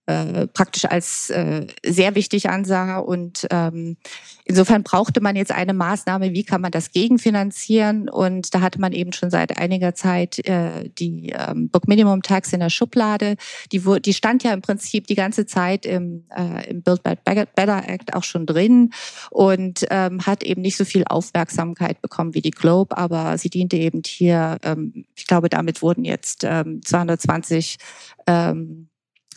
äh, praktisch als äh, sehr wichtig ansah. Und ähm, insofern brauchte man jetzt eine Maßnahme, wie kann man das gegenfinanzieren? Und da hatte man eben schon seit einiger Zeit äh, die ähm, Book Minimum Tax in der Schublade. Die, die stand ja im Prinzip die ganze Zeit im, äh, im Build Back Better Act auch schon drin und ähm, hat eben nicht so viel Aufmerksamkeit bekommen wie die Globe, aber sie diente eben hier, ähm, ich glaube, damit wurden jetzt ähm, 220 ähm,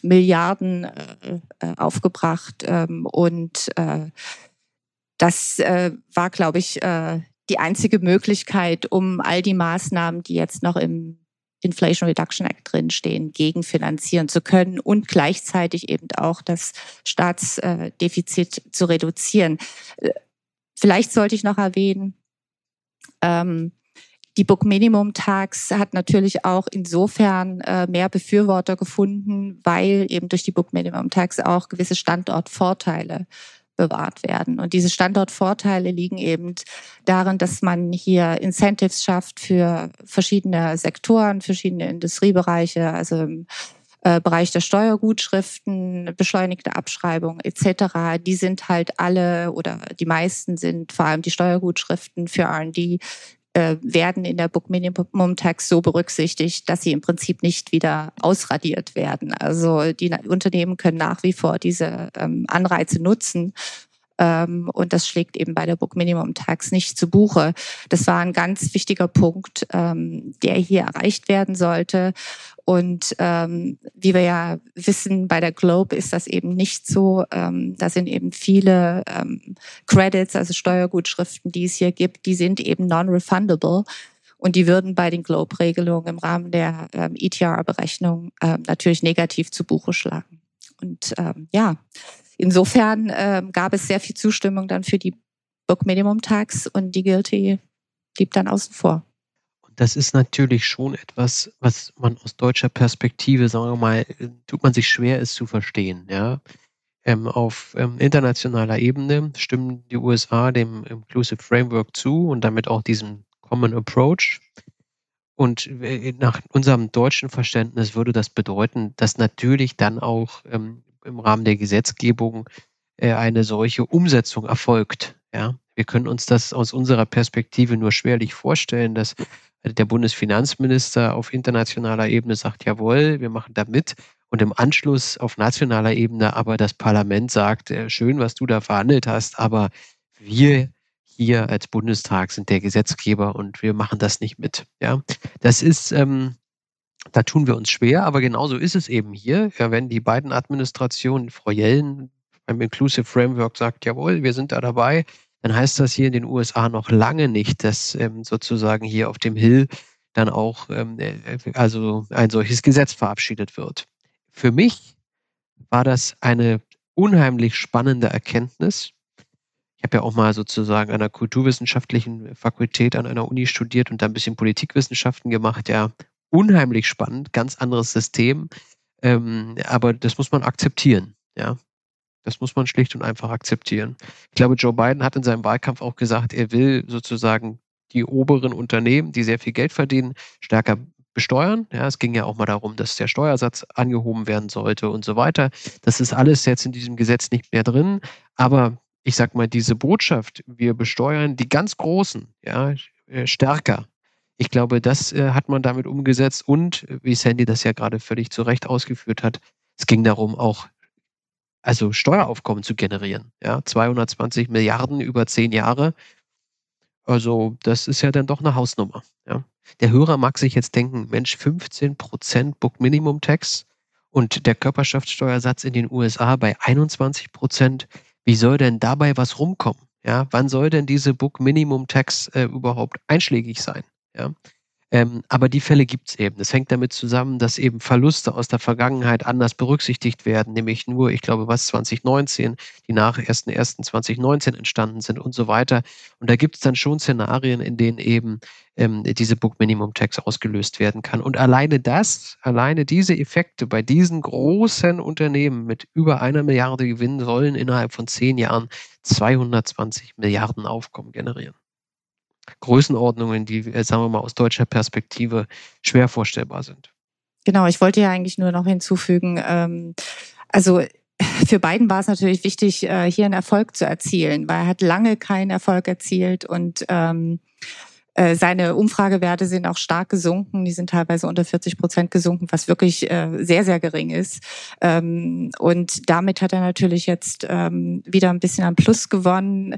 Milliarden äh, äh, aufgebracht. Ähm, und äh, das äh, war, glaube ich, äh, die einzige Möglichkeit, um all die Maßnahmen, die jetzt noch im Inflation Reduction Act drinstehen, gegenfinanzieren zu können und gleichzeitig eben auch das Staatsdefizit zu reduzieren. Vielleicht sollte ich noch erwähnen, ähm, Die Book Minimum Tax hat natürlich auch insofern äh, mehr Befürworter gefunden, weil eben durch die Book Minimum Tax auch gewisse Standortvorteile bewahrt werden. Und diese Standortvorteile liegen eben darin, dass man hier Incentives schafft für verschiedene Sektoren, verschiedene Industriebereiche, also im äh, Bereich der Steuergutschriften, beschleunigte Abschreibung etc. Die sind halt alle oder die meisten sind vor allem die Steuergutschriften für R&D äh, werden in der Book Minimum Tax so berücksichtigt, dass sie im Prinzip nicht wieder ausradiert werden. Also die Unternehmen können nach wie vor diese ähm, Anreize nutzen. Ähm, und das schlägt eben bei der Book Minimum Tax nicht zu Buche. Das war ein ganz wichtiger Punkt, ähm, der hier erreicht werden sollte. Und ähm, wie wir ja wissen, bei der Globe ist das eben nicht so. Ähm, da sind eben viele ähm, Credits, also Steuergutschriften, die es hier gibt, die sind eben non-refundable. Und die würden bei den Globe-Regelungen im Rahmen der ähm, ETR-Berechnung ähm, natürlich negativ zu Buche schlagen. Und ähm, ja, insofern ähm, gab es sehr viel Zustimmung dann für die Book Minimum Tax und die Guilty blieb dann außen vor das ist natürlich schon etwas, was man aus deutscher Perspektive, sagen wir mal, tut man sich schwer, es zu verstehen. Ja? Ähm, auf ähm, internationaler Ebene stimmen die USA dem Inclusive Framework zu und damit auch diesem Common Approach. Und äh, nach unserem deutschen Verständnis würde das bedeuten, dass natürlich dann auch ähm, im Rahmen der Gesetzgebung äh, eine solche Umsetzung erfolgt. Ja, wir können uns das aus unserer Perspektive nur schwerlich vorstellen, dass der Bundesfinanzminister auf internationaler Ebene sagt, jawohl, wir machen da mit. Und im Anschluss auf nationaler Ebene aber das Parlament sagt, äh, schön, was du da verhandelt hast, aber wir hier als Bundestag sind der Gesetzgeber und wir machen das nicht mit. Ja, das ist, ähm, da tun wir uns schwer, aber genauso ist es eben hier. Ja, wenn die beiden Administrationen, Frau Jellen beim Inclusive Framework sagt, jawohl, wir sind da dabei, dann heißt das hier in den USA noch lange nicht, dass ähm, sozusagen hier auf dem Hill dann auch ähm, äh, also ein solches Gesetz verabschiedet wird. Für mich war das eine unheimlich spannende Erkenntnis. Ich habe ja auch mal sozusagen an einer kulturwissenschaftlichen Fakultät an einer Uni studiert und da ein bisschen Politikwissenschaften gemacht. Ja, unheimlich spannend, ganz anderes System. Ähm, aber das muss man akzeptieren. Ja, das muss man schlicht und einfach akzeptieren. Ich glaube, Joe Biden hat in seinem Wahlkampf auch gesagt, er will sozusagen die oberen Unternehmen, die sehr viel Geld verdienen, stärker besteuern. Ja, es ging ja auch mal darum, dass der Steuersatz angehoben werden sollte und so weiter. Das ist alles jetzt in diesem Gesetz nicht mehr drin. Aber ich sag mal, diese Botschaft, wir besteuern die ganz Großen, ja, äh, stärker. Ich glaube, das äh, hat man damit umgesetzt und, wie Sandy das ja gerade völlig zu Recht ausgeführt hat, es ging darum, auch also Steueraufkommen zu generieren. Ja, 220 Milliarden über zehn Jahre. Also das ist ja dann doch eine Hausnummer. Ja. Der Hörer mag sich jetzt denken, Mensch, 15 Prozent Book Minimum Tax und der Körperschaftssteuersatz in den USA bei 21 Prozent. Wie soll denn dabei was rumkommen? Ja, wann soll denn diese Book Minimum Tax äh, überhaupt einschlägig sein? Ja. Ähm, aber die Fälle gibt es eben. Das hängt damit zusammen, dass eben Verluste aus der Vergangenheit anders berücksichtigt werden, nämlich nur, ich glaube, was 2019, die nach 1.1.2019 entstanden sind und so weiter. Und da gibt es dann schon Szenarien, in denen eben ähm, diese Book Minimum Tax ausgelöst werden kann. Und alleine das, alleine diese Effekte bei diesen großen Unternehmen mit über einer Milliarde Gewinn sollen innerhalb von zehn Jahren 220 Milliarden Aufkommen generieren. Größenordnungen, die, äh, sagen wir mal, aus deutscher Perspektive schwer vorstellbar sind. Genau, ich wollte ja eigentlich nur noch hinzufügen, ähm, also [LAUGHS] für Biden war es natürlich wichtig, äh, hier einen Erfolg zu erzielen, weil er hat lange keinen Erfolg erzielt und ähm, äh, seine Umfragewerte sind auch stark gesunken. Die sind teilweise unter 40 Prozent gesunken, was wirklich sehr, sehr gering ist. Ähm, und damit hat er natürlich jetzt ähm, wieder ein bisschen an Plus gewonnen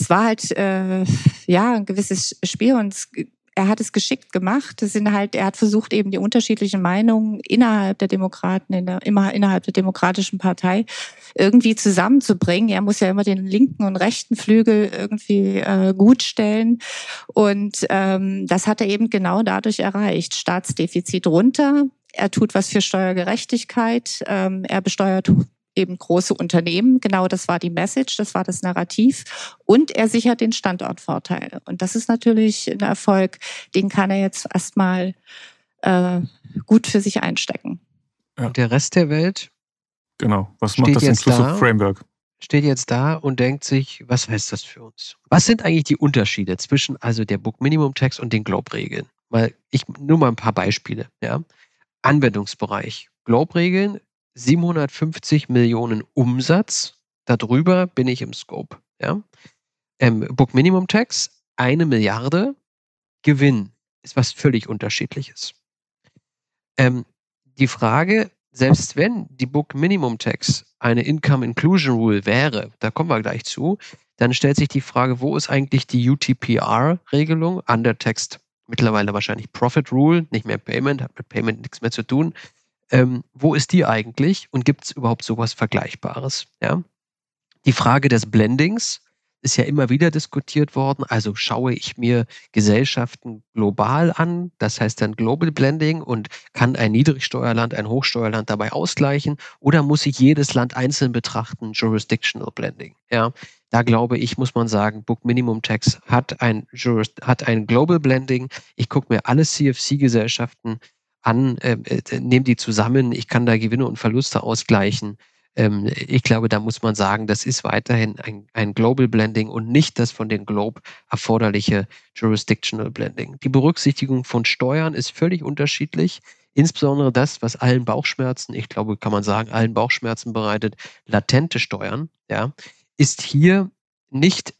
es war halt äh, ja ein gewisses Spiel und es, er hat es geschickt gemacht. Es sind halt, er hat versucht, eben die unterschiedlichen Meinungen innerhalb der Demokraten, in der, immer innerhalb der Demokratischen Partei irgendwie zusammenzubringen. Er muss ja immer den linken und rechten Flügel irgendwie äh, gut stellen. Und ähm, das hat er eben genau dadurch erreicht. Staatsdefizit runter. Er tut was für Steuergerechtigkeit. Ähm, er besteuert eben große Unternehmen. Genau das war die Message, das war das Narrativ. Und er sichert den Standortvorteil. Und das ist natürlich ein Erfolg, den kann er jetzt erstmal äh, gut für sich einstecken. Ja. Und der Rest der Welt? Genau, was macht das Inclusive da, Framework? Steht jetzt da und denkt sich, was heißt das für uns? Was sind eigentlich die Unterschiede zwischen also der Book Minimum Tax und den Globe-Regeln? Mal, ich nur mal ein paar Beispiele. Ja. Anwendungsbereich. Globe-Regeln 750 Millionen Umsatz. Darüber bin ich im Scope. Ja? Ähm, Book Minimum Tax, eine Milliarde. Gewinn ist was völlig unterschiedliches. Ähm, die Frage, selbst wenn die Book Minimum Tax eine Income Inclusion Rule wäre, da kommen wir gleich zu, dann stellt sich die Frage, wo ist eigentlich die UTPR-Regelung? Under Text mittlerweile wahrscheinlich Profit Rule, nicht mehr Payment, hat mit Payment nichts mehr zu tun ähm, wo ist die eigentlich und gibt es überhaupt sowas Vergleichbares? Ja? Die Frage des Blendings ist ja immer wieder diskutiert worden. Also schaue ich mir Gesellschaften global an, das heißt dann Global Blending und kann ein Niedrigsteuerland, ein Hochsteuerland dabei ausgleichen oder muss ich jedes Land einzeln betrachten, Jurisdictional Blending? Ja, da glaube ich, muss man sagen, Book Minimum Tax hat ein, hat ein Global Blending. Ich gucke mir alle CFC-Gesellschaften an, äh, äh, nehme die zusammen, ich kann da Gewinne und Verluste ausgleichen. Ähm, ich glaube, da muss man sagen, das ist weiterhin ein, ein Global Blending und nicht das von den Globe erforderliche Jurisdictional Blending. Die Berücksichtigung von Steuern ist völlig unterschiedlich. Insbesondere das, was allen Bauchschmerzen, ich glaube, kann man sagen, allen Bauchschmerzen bereitet, latente Steuern, ja, ist hier nicht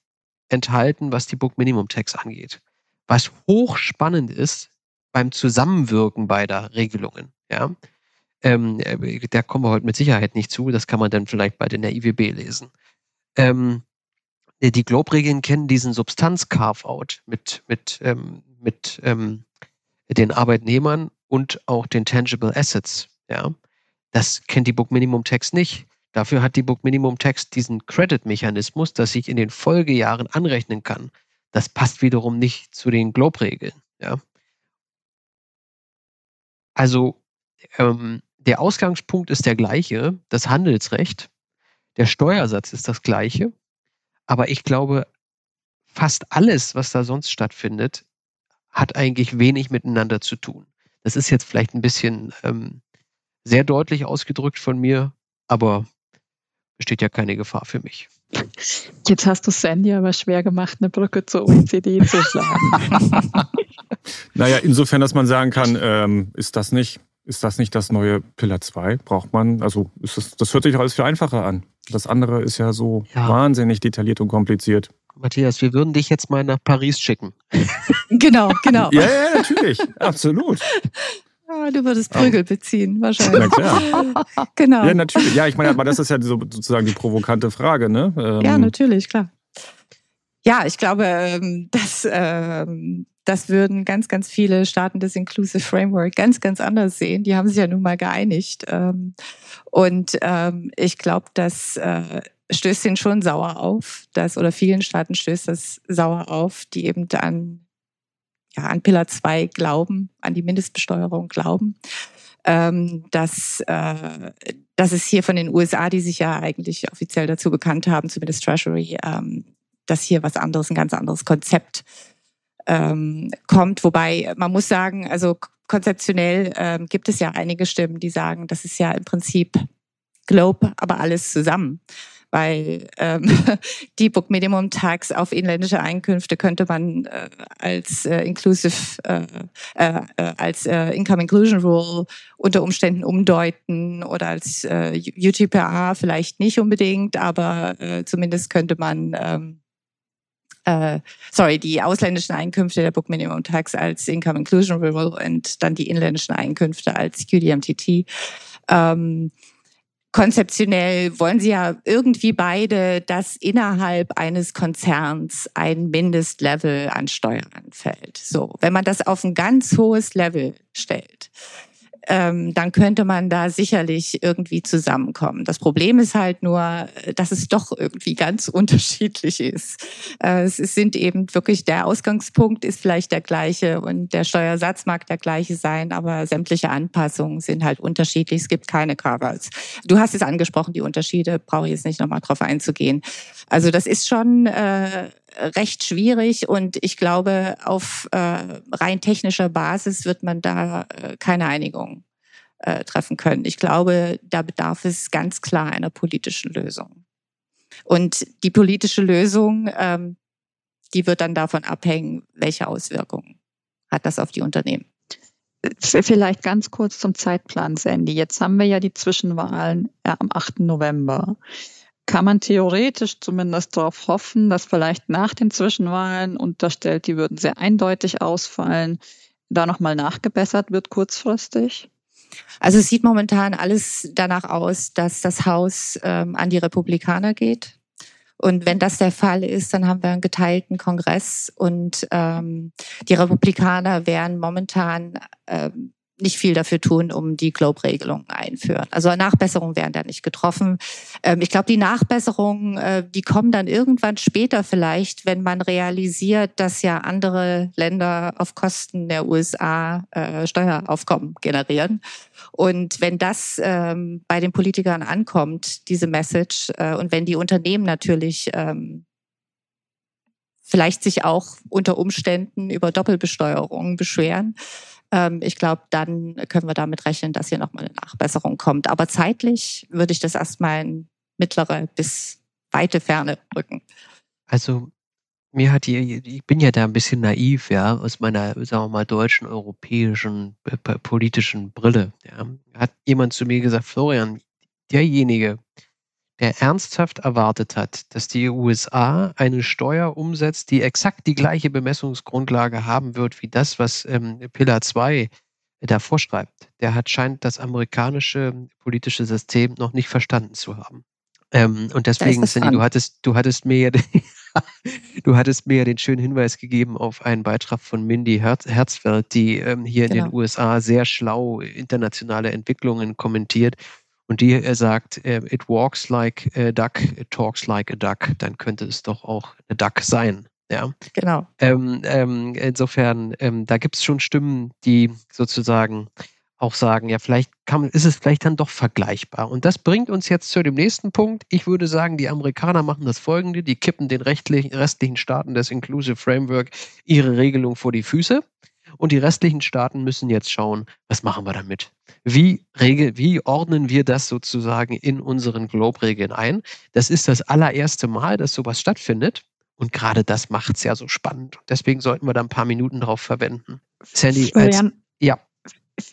enthalten, was die Book Minimum Tax angeht. Was hochspannend ist, beim Zusammenwirken beider Regelungen. Ja? Ähm, äh, da kommen wir heute mit Sicherheit nicht zu. Das kann man dann vielleicht bei der IWB lesen. Ähm, die Globe-Regeln kennen diesen Substanz-Carve-out mit, mit, ähm, mit ähm, den Arbeitnehmern und auch den Tangible Assets. Ja? Das kennt die Book Minimum Tax nicht. Dafür hat die Book Minimum Tax diesen Credit-Mechanismus, dass ich in den Folgejahren anrechnen kann. Das passt wiederum nicht zu den Globe-Regeln. Ja? Also ähm, der Ausgangspunkt ist der gleiche, das Handelsrecht, der Steuersatz ist das gleiche, aber ich glaube, fast alles, was da sonst stattfindet, hat eigentlich wenig miteinander zu tun. Das ist jetzt vielleicht ein bisschen ähm, sehr deutlich ausgedrückt von mir, aber besteht ja keine Gefahr für mich. Jetzt hast du Sandy aber schwer gemacht, eine Brücke zur OECD zu schlagen. [LAUGHS] naja, insofern, dass man sagen kann, ähm, ist das nicht, ist das nicht das neue Pillar 2? Braucht man, also ist das, das hört sich alles viel einfacher an. Das andere ist ja so ja. wahnsinnig detailliert und kompliziert. Matthias, wir würden dich jetzt mal nach Paris schicken. [LAUGHS] genau, genau. ja, ja, natürlich, absolut. Ah, du würdest Prügel beziehen, wahrscheinlich. Na klar. [LAUGHS] genau. Ja, natürlich. Ja, ich meine, aber das ist ja so, sozusagen die provokante Frage, ne? Ähm, ja, natürlich, klar. Ja, ich glaube, ähm, dass ähm, das würden ganz, ganz viele Staaten des Inclusive Framework ganz, ganz anders sehen. Die haben sich ja nun mal geeinigt. Und ich glaube, das äh, stößt ihnen schon sauer auf, dass, oder vielen Staaten stößt das sauer auf, die eben an ja, an Pillar 2 glauben, an die Mindestbesteuerung glauben. Ähm, dass, äh, dass es hier von den USA, die sich ja eigentlich offiziell dazu bekannt haben, zumindest Treasury, ähm, dass hier was anderes, ein ganz anderes Konzept ähm, kommt. Wobei man muss sagen, also konzeptionell ähm, gibt es ja einige Stimmen, die sagen, das ist ja im Prinzip Globe, aber alles zusammen weil ähm, [LAUGHS] die Book Minimum Tax auf inländische Einkünfte könnte man äh, als äh, inclusive äh, äh, äh, als äh, Income Inclusion Rule unter Umständen umdeuten oder als äh, UTPA vielleicht nicht unbedingt, aber äh, zumindest könnte man ähm, äh, sorry, die ausländischen Einkünfte der Book Minimum Tax als Income Inclusion Rule und dann die inländischen Einkünfte als QDMTT. Ähm, konzeptionell wollen sie ja irgendwie beide, dass innerhalb eines Konzerns ein Mindestlevel an Steuern anfällt. So, wenn man das auf ein ganz hohes Level stellt, ähm, dann könnte man da sicherlich irgendwie zusammenkommen. Das Problem ist halt nur, dass es doch irgendwie ganz [LAUGHS] unterschiedlich ist. Äh, es sind eben wirklich, der Ausgangspunkt ist vielleicht der gleiche und der Steuersatz mag der gleiche sein, aber sämtliche Anpassungen sind halt unterschiedlich. Es gibt keine Carvers. Du hast es angesprochen, die Unterschiede, brauche ich jetzt nicht nochmal drauf einzugehen. Also das ist schon äh, recht schwierig und ich glaube, auf äh, rein technischer Basis wird man da äh, keine Einigung äh, treffen können. Ich glaube, da bedarf es ganz klar einer politischen Lösung. Und die politische Lösung, ähm, die wird dann davon abhängen, welche Auswirkungen hat das auf die Unternehmen. Vielleicht ganz kurz zum Zeitplan, Sandy. Jetzt haben wir ja die Zwischenwahlen ja, am 8. November kann man theoretisch zumindest darauf hoffen, dass vielleicht nach den Zwischenwahlen unterstellt, die würden sehr eindeutig ausfallen, da nochmal nachgebessert wird kurzfristig? Also es sieht momentan alles danach aus, dass das Haus ähm, an die Republikaner geht. Und wenn das der Fall ist, dann haben wir einen geteilten Kongress und ähm, die Republikaner wären momentan ähm, nicht viel dafür tun, um die Globe-Regelung einführen. Also Nachbesserungen werden da nicht getroffen. Ähm, ich glaube, die Nachbesserungen, äh, die kommen dann irgendwann später vielleicht, wenn man realisiert, dass ja andere Länder auf Kosten der USA äh, Steueraufkommen generieren. Und wenn das ähm, bei den Politikern ankommt, diese Message, äh, und wenn die Unternehmen natürlich ähm, vielleicht sich auch unter Umständen über Doppelbesteuerung beschweren, ich glaube, dann können wir damit rechnen, dass hier nochmal eine Nachbesserung kommt. Aber zeitlich würde ich das erstmal in mittlere bis weite Ferne rücken. Also mir hat die, ich bin ja da ein bisschen naiv, ja, aus meiner, sagen wir mal, deutschen, europäischen, politischen Brille. Ja. Hat jemand zu mir gesagt, Florian, derjenige, der ernsthaft erwartet hat, dass die USA eine Steuer umsetzt, die exakt die gleiche Bemessungsgrundlage haben wird wie das, was ähm, Pillar 2 da vorschreibt, der hat scheint das amerikanische politische System noch nicht verstanden zu haben. Ähm, und deswegen, Cindy, du hattest, du hattest mir ja den, [LAUGHS] du hattest mir ja den schönen Hinweis gegeben auf einen Beitrag von Mindy Herz, Herzfeld, die ähm, hier genau. in den genau. USA sehr schlau internationale Entwicklungen kommentiert und die er sagt, äh, it walks like a duck, it talks like a duck, dann könnte es doch auch eine Duck sein. Ja, genau. Ähm, ähm, insofern, ähm, da gibt es schon Stimmen, die sozusagen auch sagen, ja, vielleicht kann, ist es vielleicht dann doch vergleichbar. Und das bringt uns jetzt zu dem nächsten Punkt. Ich würde sagen, die Amerikaner machen das folgende, die kippen den rechtlichen, restlichen Staaten des Inclusive Framework ihre Regelung vor die Füße. Und die restlichen Staaten müssen jetzt schauen, was machen wir damit? Wie, regel, wie ordnen wir das sozusagen in unseren Globe-Regeln ein? Das ist das allererste Mal, dass sowas stattfindet. Und gerade das macht es ja so spannend. Deswegen sollten wir da ein paar Minuten drauf verwenden. Sandy, als, ja.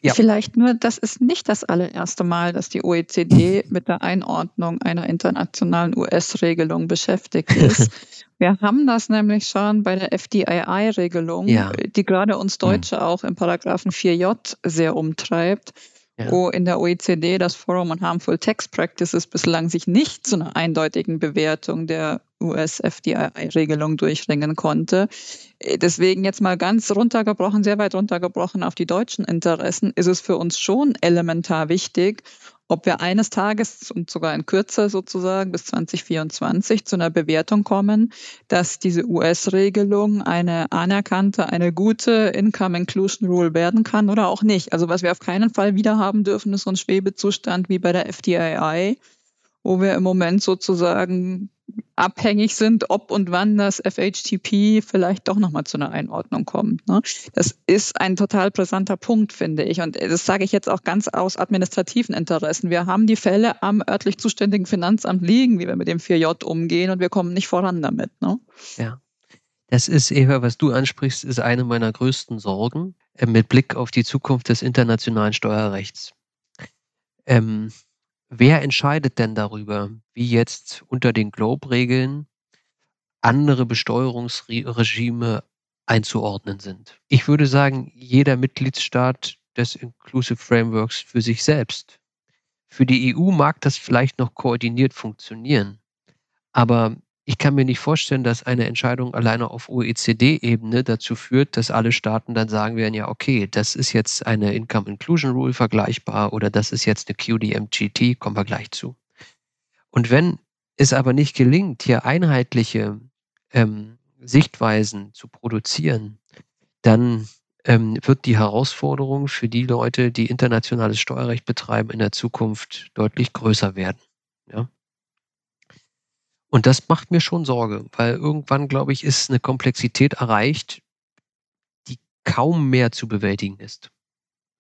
Ja. Vielleicht nur, das ist nicht das allererste Mal, dass die OECD [LAUGHS] mit der Einordnung einer internationalen US-Regelung beschäftigt ist. [LAUGHS] Wir haben das nämlich schon bei der FDII-Regelung, ja. die gerade uns hm. Deutsche auch im Paragraphen 4j sehr umtreibt, ja. wo in der OECD das Forum on Harmful Tax Practices bislang sich nicht zu einer eindeutigen Bewertung der US-FDI-Regelung durchringen konnte. Deswegen jetzt mal ganz runtergebrochen, sehr weit runtergebrochen auf die deutschen Interessen, ist es für uns schon elementar wichtig, ob wir eines Tages und sogar in Kürze sozusagen bis 2024 zu einer Bewertung kommen, dass diese US-Regelung eine anerkannte, eine gute Income Inclusion Rule werden kann oder auch nicht. Also was wir auf keinen Fall wieder haben dürfen, ist so ein Schwebezustand wie bei der FDII, wo wir im Moment sozusagen abhängig sind, ob und wann das FHTP vielleicht doch nochmal zu einer Einordnung kommt. Ne? Das ist ein total brisanter Punkt, finde ich. Und das sage ich jetzt auch ganz aus administrativen Interessen. Wir haben die Fälle am örtlich zuständigen Finanzamt liegen, wie wir mit dem 4J umgehen und wir kommen nicht voran damit. Ne? Ja. Das ist, Eva, was du ansprichst, ist eine meiner größten Sorgen äh, mit Blick auf die Zukunft des internationalen Steuerrechts. Ähm, Wer entscheidet denn darüber, wie jetzt unter den Globe-Regeln andere Besteuerungsregime einzuordnen sind? Ich würde sagen, jeder Mitgliedsstaat des Inclusive Frameworks für sich selbst. Für die EU mag das vielleicht noch koordiniert funktionieren, aber ich kann mir nicht vorstellen, dass eine Entscheidung alleine auf OECD-Ebene dazu führt, dass alle Staaten dann sagen werden, ja, okay, das ist jetzt eine Income Inclusion Rule vergleichbar oder das ist jetzt eine QDMGT, kommen wir gleich zu. Und wenn es aber nicht gelingt, hier einheitliche ähm, Sichtweisen zu produzieren, dann ähm, wird die Herausforderung für die Leute, die internationales Steuerrecht betreiben, in der Zukunft deutlich größer werden. Ja? Und das macht mir schon Sorge, weil irgendwann, glaube ich, ist eine Komplexität erreicht, die kaum mehr zu bewältigen ist.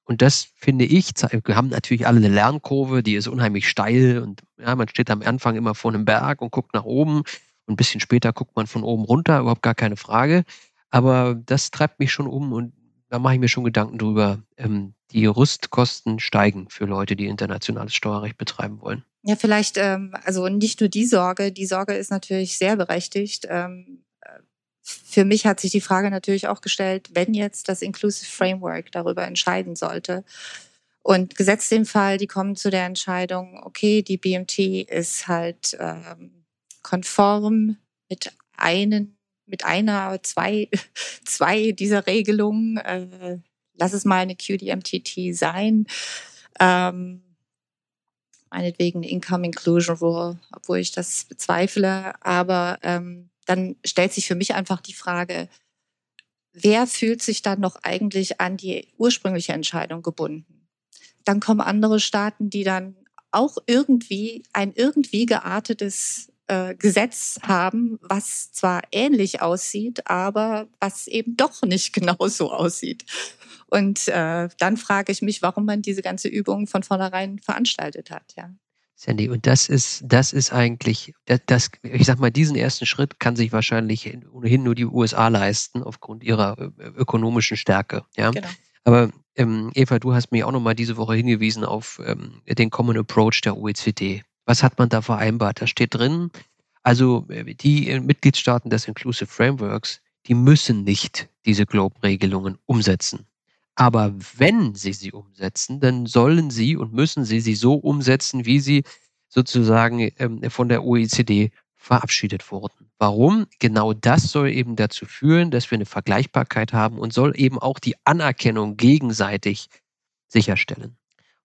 Und das finde ich, wir haben natürlich alle eine Lernkurve, die ist unheimlich steil und ja, man steht am Anfang immer vor einem Berg und guckt nach oben und ein bisschen später guckt man von oben runter, überhaupt gar keine Frage. Aber das treibt mich schon um und da mache ich mir schon Gedanken drüber. Ähm, die Rüstkosten steigen für Leute, die internationales Steuerrecht betreiben wollen. Ja, vielleicht, ähm, also nicht nur die Sorge, die Sorge ist natürlich sehr berechtigt. Ähm, für mich hat sich die Frage natürlich auch gestellt, wenn jetzt das Inclusive Framework darüber entscheiden sollte. Und gesetzt den Fall, die kommen zu der Entscheidung, okay, die BMT ist halt ähm, konform mit einen, mit einer, zwei, [LAUGHS] zwei dieser Regelungen. Äh, lass es mal eine QDMTT sein. Ähm, meinetwegen Income Inclusion Rule, obwohl ich das bezweifle. Aber ähm, dann stellt sich für mich einfach die Frage, wer fühlt sich dann noch eigentlich an die ursprüngliche Entscheidung gebunden? Dann kommen andere Staaten, die dann auch irgendwie ein irgendwie geartetes äh, Gesetz haben, was zwar ähnlich aussieht, aber was eben doch nicht [LAUGHS] genauso aussieht. Und äh, dann frage ich mich, warum man diese ganze Übung von vornherein veranstaltet hat. Ja. Sandy, und das ist, das ist eigentlich, das, das, ich sag mal, diesen ersten Schritt kann sich wahrscheinlich ohnehin nur die USA leisten, aufgrund ihrer äh, ökonomischen Stärke. Ja? Genau. Aber ähm, Eva, du hast mir auch nochmal diese Woche hingewiesen auf ähm, den Common Approach der OECD. Was hat man da vereinbart? Da steht drin, also äh, die Mitgliedstaaten des Inclusive Frameworks, die müssen nicht diese Globe-Regelungen umsetzen. Aber wenn sie sie umsetzen, dann sollen sie und müssen sie sie so umsetzen, wie sie sozusagen ähm, von der OECD verabschiedet wurden. Warum? Genau das soll eben dazu führen, dass wir eine Vergleichbarkeit haben und soll eben auch die Anerkennung gegenseitig sicherstellen.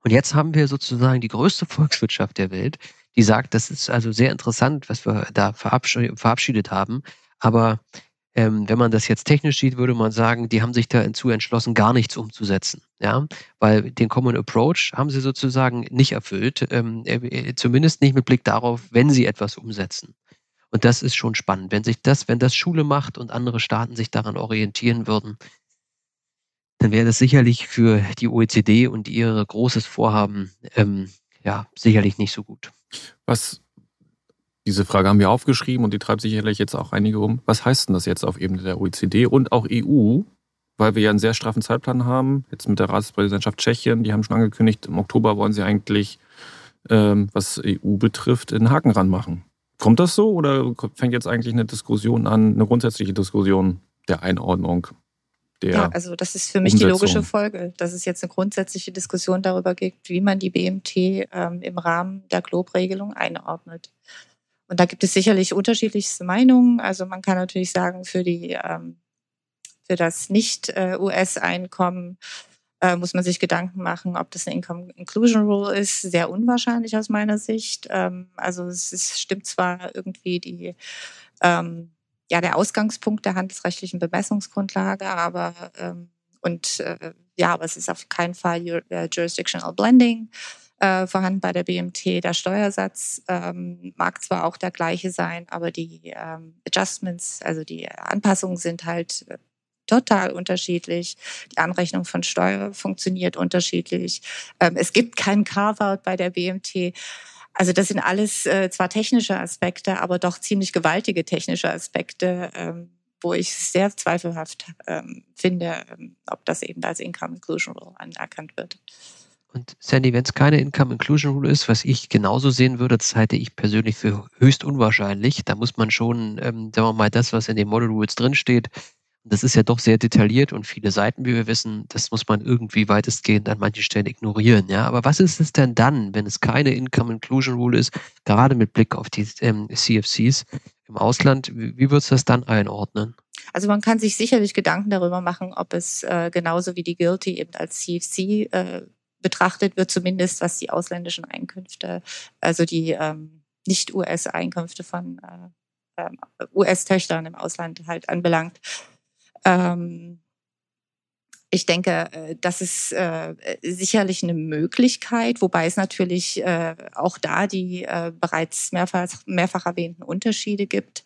Und jetzt haben wir sozusagen die größte Volkswirtschaft der Welt, die sagt, das ist also sehr interessant, was wir da verabschiedet haben, aber ähm, wenn man das jetzt technisch sieht, würde man sagen, die haben sich dazu entschlossen, gar nichts umzusetzen. Ja, weil den Common Approach haben sie sozusagen nicht erfüllt, ähm, äh, zumindest nicht mit Blick darauf, wenn sie etwas umsetzen. Und das ist schon spannend. Wenn sich das, wenn das Schule macht und andere Staaten sich daran orientieren würden, dann wäre das sicherlich für die OECD und ihre großes Vorhaben ähm, ja sicherlich nicht so gut. Was diese Frage haben wir aufgeschrieben und die treibt sicherlich jetzt auch einige um. Was heißt denn das jetzt auf Ebene der OECD und auch EU? Weil wir ja einen sehr straffen Zeitplan haben, jetzt mit der Ratspräsidentschaft Tschechien, die haben schon angekündigt, im Oktober wollen sie eigentlich, ähm, was EU betrifft, einen Haken ranmachen. Kommt das so oder fängt jetzt eigentlich eine Diskussion an, eine grundsätzliche Diskussion der Einordnung? Der ja, also das ist für mich Umsetzung. die logische Folge, dass es jetzt eine grundsätzliche Diskussion darüber gibt, wie man die BMT ähm, im Rahmen der Globe-Regelung einordnet. Und da gibt es sicherlich unterschiedlichste Meinungen. Also man kann natürlich sagen, für die ähm, für das Nicht-US-Einkommen äh, muss man sich Gedanken machen, ob das eine Income Inclusion Rule ist. Sehr unwahrscheinlich aus meiner Sicht. Ähm, also es ist, stimmt zwar irgendwie die ähm, ja der Ausgangspunkt der handelsrechtlichen Bemessungsgrundlage, aber ähm, und äh, ja, aber es ist auf keinen Fall äh, Jurisdictional Blending äh, vorhanden bei der BMT. Der Steuersatz ähm, mag zwar auch der gleiche sein, aber die ähm, Adjustments, also die Anpassungen sind halt äh, total unterschiedlich. Die Anrechnung von Steuer funktioniert unterschiedlich. Ähm, es gibt keinen Carve-out bei der BMT. Also das sind alles äh, zwar technische Aspekte, aber doch ziemlich gewaltige technische Aspekte, ähm, wo ich sehr zweifelhaft ähm, finde, ähm, ob das eben als Income Inclusion Rule anerkannt wird. Und Sandy, wenn es keine Income Inclusion Rule ist, was ich genauso sehen würde, das halte ich persönlich für höchst unwahrscheinlich. Da muss man schon, ähm, sagen wir mal, das, was in den Model Rules drinsteht Das ist ja doch sehr detailliert und viele Seiten, wie wir wissen, das muss man irgendwie weitestgehend an manchen Stellen ignorieren. Ja, aber was ist es denn dann, wenn es keine Income Inclusion Rule ist, gerade mit Blick auf die ähm, CFCs im Ausland? Wie, wie würdest du das dann einordnen? Also man kann sich sicherlich Gedanken darüber machen, ob es äh, genauso wie die Guilty eben als CFC äh, betrachtet wird, zumindest was die ausländischen Einkünfte, also die ähm, nicht-US-Einkünfte von äh, ähm, US-Töchtern im Ausland halt anbelangt. Ähm, ich denke, äh, das ist äh, sicherlich eine Möglichkeit, wobei es natürlich äh, auch da die äh, bereits mehrfach, mehrfach erwähnten Unterschiede gibt.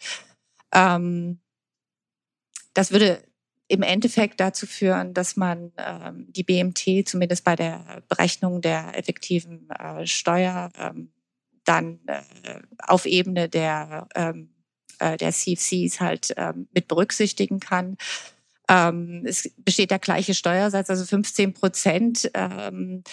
Ähm, das würde im Endeffekt dazu führen, dass man ähm, die BMT zumindest bei der Berechnung der effektiven äh, Steuer ähm, dann äh, auf Ebene der ähm, äh, der CFCs halt ähm, mit berücksichtigen kann. Ähm, es besteht der gleiche Steuersatz, also 15 Prozent. Ähm,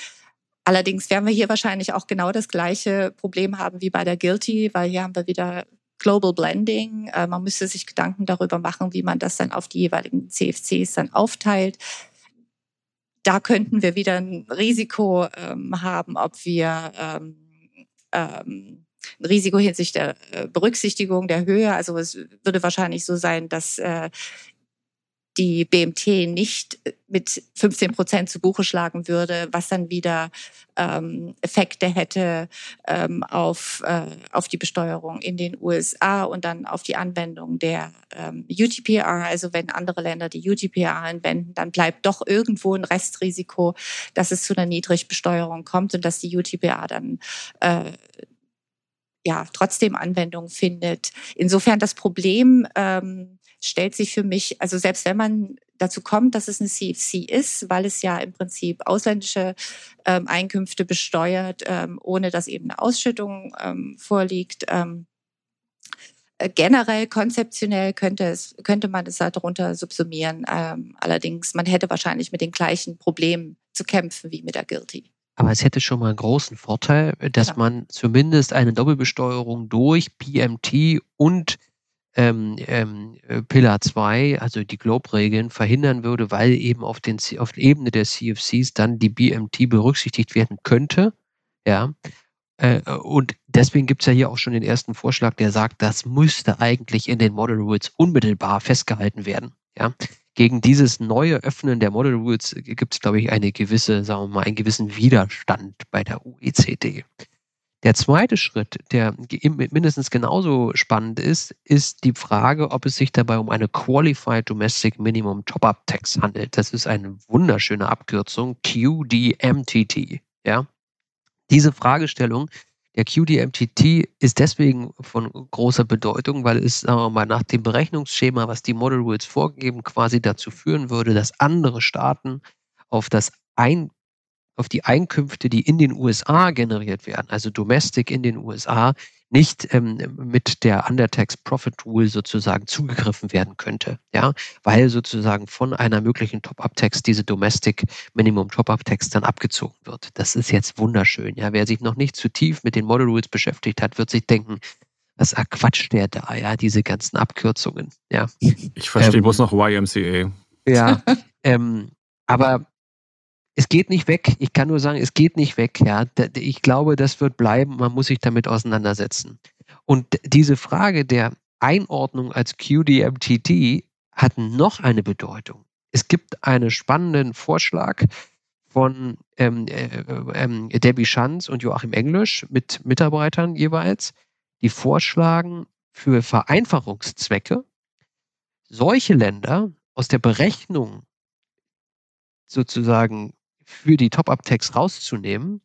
allerdings werden wir hier wahrscheinlich auch genau das gleiche Problem haben wie bei der Guilty, weil hier haben wir wieder Global Blending. Äh, man müsste sich Gedanken darüber machen, wie man das dann auf die jeweiligen CFCs dann aufteilt. Da könnten wir wieder ein Risiko ähm, haben, ob wir ähm, ähm, Risiko hinsichtlich der äh, Berücksichtigung der Höhe. Also es würde wahrscheinlich so sein, dass äh, die BMT nicht mit 15 Prozent zu Buche schlagen würde, was dann wieder ähm, Effekte hätte ähm, auf, äh, auf die Besteuerung in den USA und dann auf die Anwendung der ähm, UTPR. Also wenn andere Länder die UTPR anwenden, dann bleibt doch irgendwo ein Restrisiko, dass es zu einer Niedrigbesteuerung kommt und dass die UTPR dann äh, ja trotzdem Anwendung findet. Insofern das Problem ähm, stellt sich für mich, also selbst wenn man dazu kommt, dass es eine CFC ist, weil es ja im Prinzip ausländische ähm, Einkünfte besteuert, ähm, ohne dass eben eine Ausschüttung ähm, vorliegt. Ähm, äh, generell konzeptionell könnte, es, könnte man es darunter subsumieren. Ähm, allerdings, man hätte wahrscheinlich mit den gleichen Problemen zu kämpfen wie mit der Guilty. Aber es hätte schon mal einen großen Vorteil, dass ja. man zumindest eine Doppelbesteuerung durch PMT und ähm, ähm, äh, Pillar 2, also die Globe-Regeln, verhindern würde, weil eben auf, den, auf der Ebene der CFCs dann die BMT berücksichtigt werden könnte. Ja. Äh, und deswegen gibt es ja hier auch schon den ersten Vorschlag, der sagt, das müsste eigentlich in den Model Rules unmittelbar festgehalten werden. Ja. Gegen dieses neue Öffnen der Model Rules gibt es, glaube ich, eine gewisse, sagen wir mal, einen gewissen Widerstand bei der OECD. Der zweite Schritt, der mindestens genauso spannend ist, ist die Frage, ob es sich dabei um eine Qualified Domestic Minimum Top-Up Tax handelt. Das ist eine wunderschöne Abkürzung, QDMTT. Ja? Diese Fragestellung der QDMTT ist deswegen von großer Bedeutung, weil es, sagen wir mal, nach dem Berechnungsschema, was die Model Rules vorgeben, quasi dazu führen würde, dass andere Staaten auf das ein auf die Einkünfte, die in den USA generiert werden, also Domestic in den USA, nicht ähm, mit der Undertax Profit Rule sozusagen zugegriffen werden könnte, ja, weil sozusagen von einer möglichen Top-Up-Tax diese Domestic Minimum Top-Up-Tax dann abgezogen wird. Das ist jetzt wunderschön, ja. Wer sich noch nicht zu tief mit den Model Rules beschäftigt hat, wird sich denken, was erquatscht der da, ja, diese ganzen Abkürzungen, ja. Ich verstehe ähm, bloß noch YMCA. Ja, [LAUGHS] ähm, aber es geht nicht weg. Ich kann nur sagen, es geht nicht weg. Ja, ich glaube, das wird bleiben. Man muss sich damit auseinandersetzen. Und diese Frage der Einordnung als QDMTT hat noch eine Bedeutung. Es gibt einen spannenden Vorschlag von ähm, äh, äh, Debbie Schanz und Joachim Englisch mit Mitarbeitern jeweils, die vorschlagen, für Vereinfachungszwecke solche Länder aus der Berechnung sozusagen für die Top-Up-Tags rauszunehmen,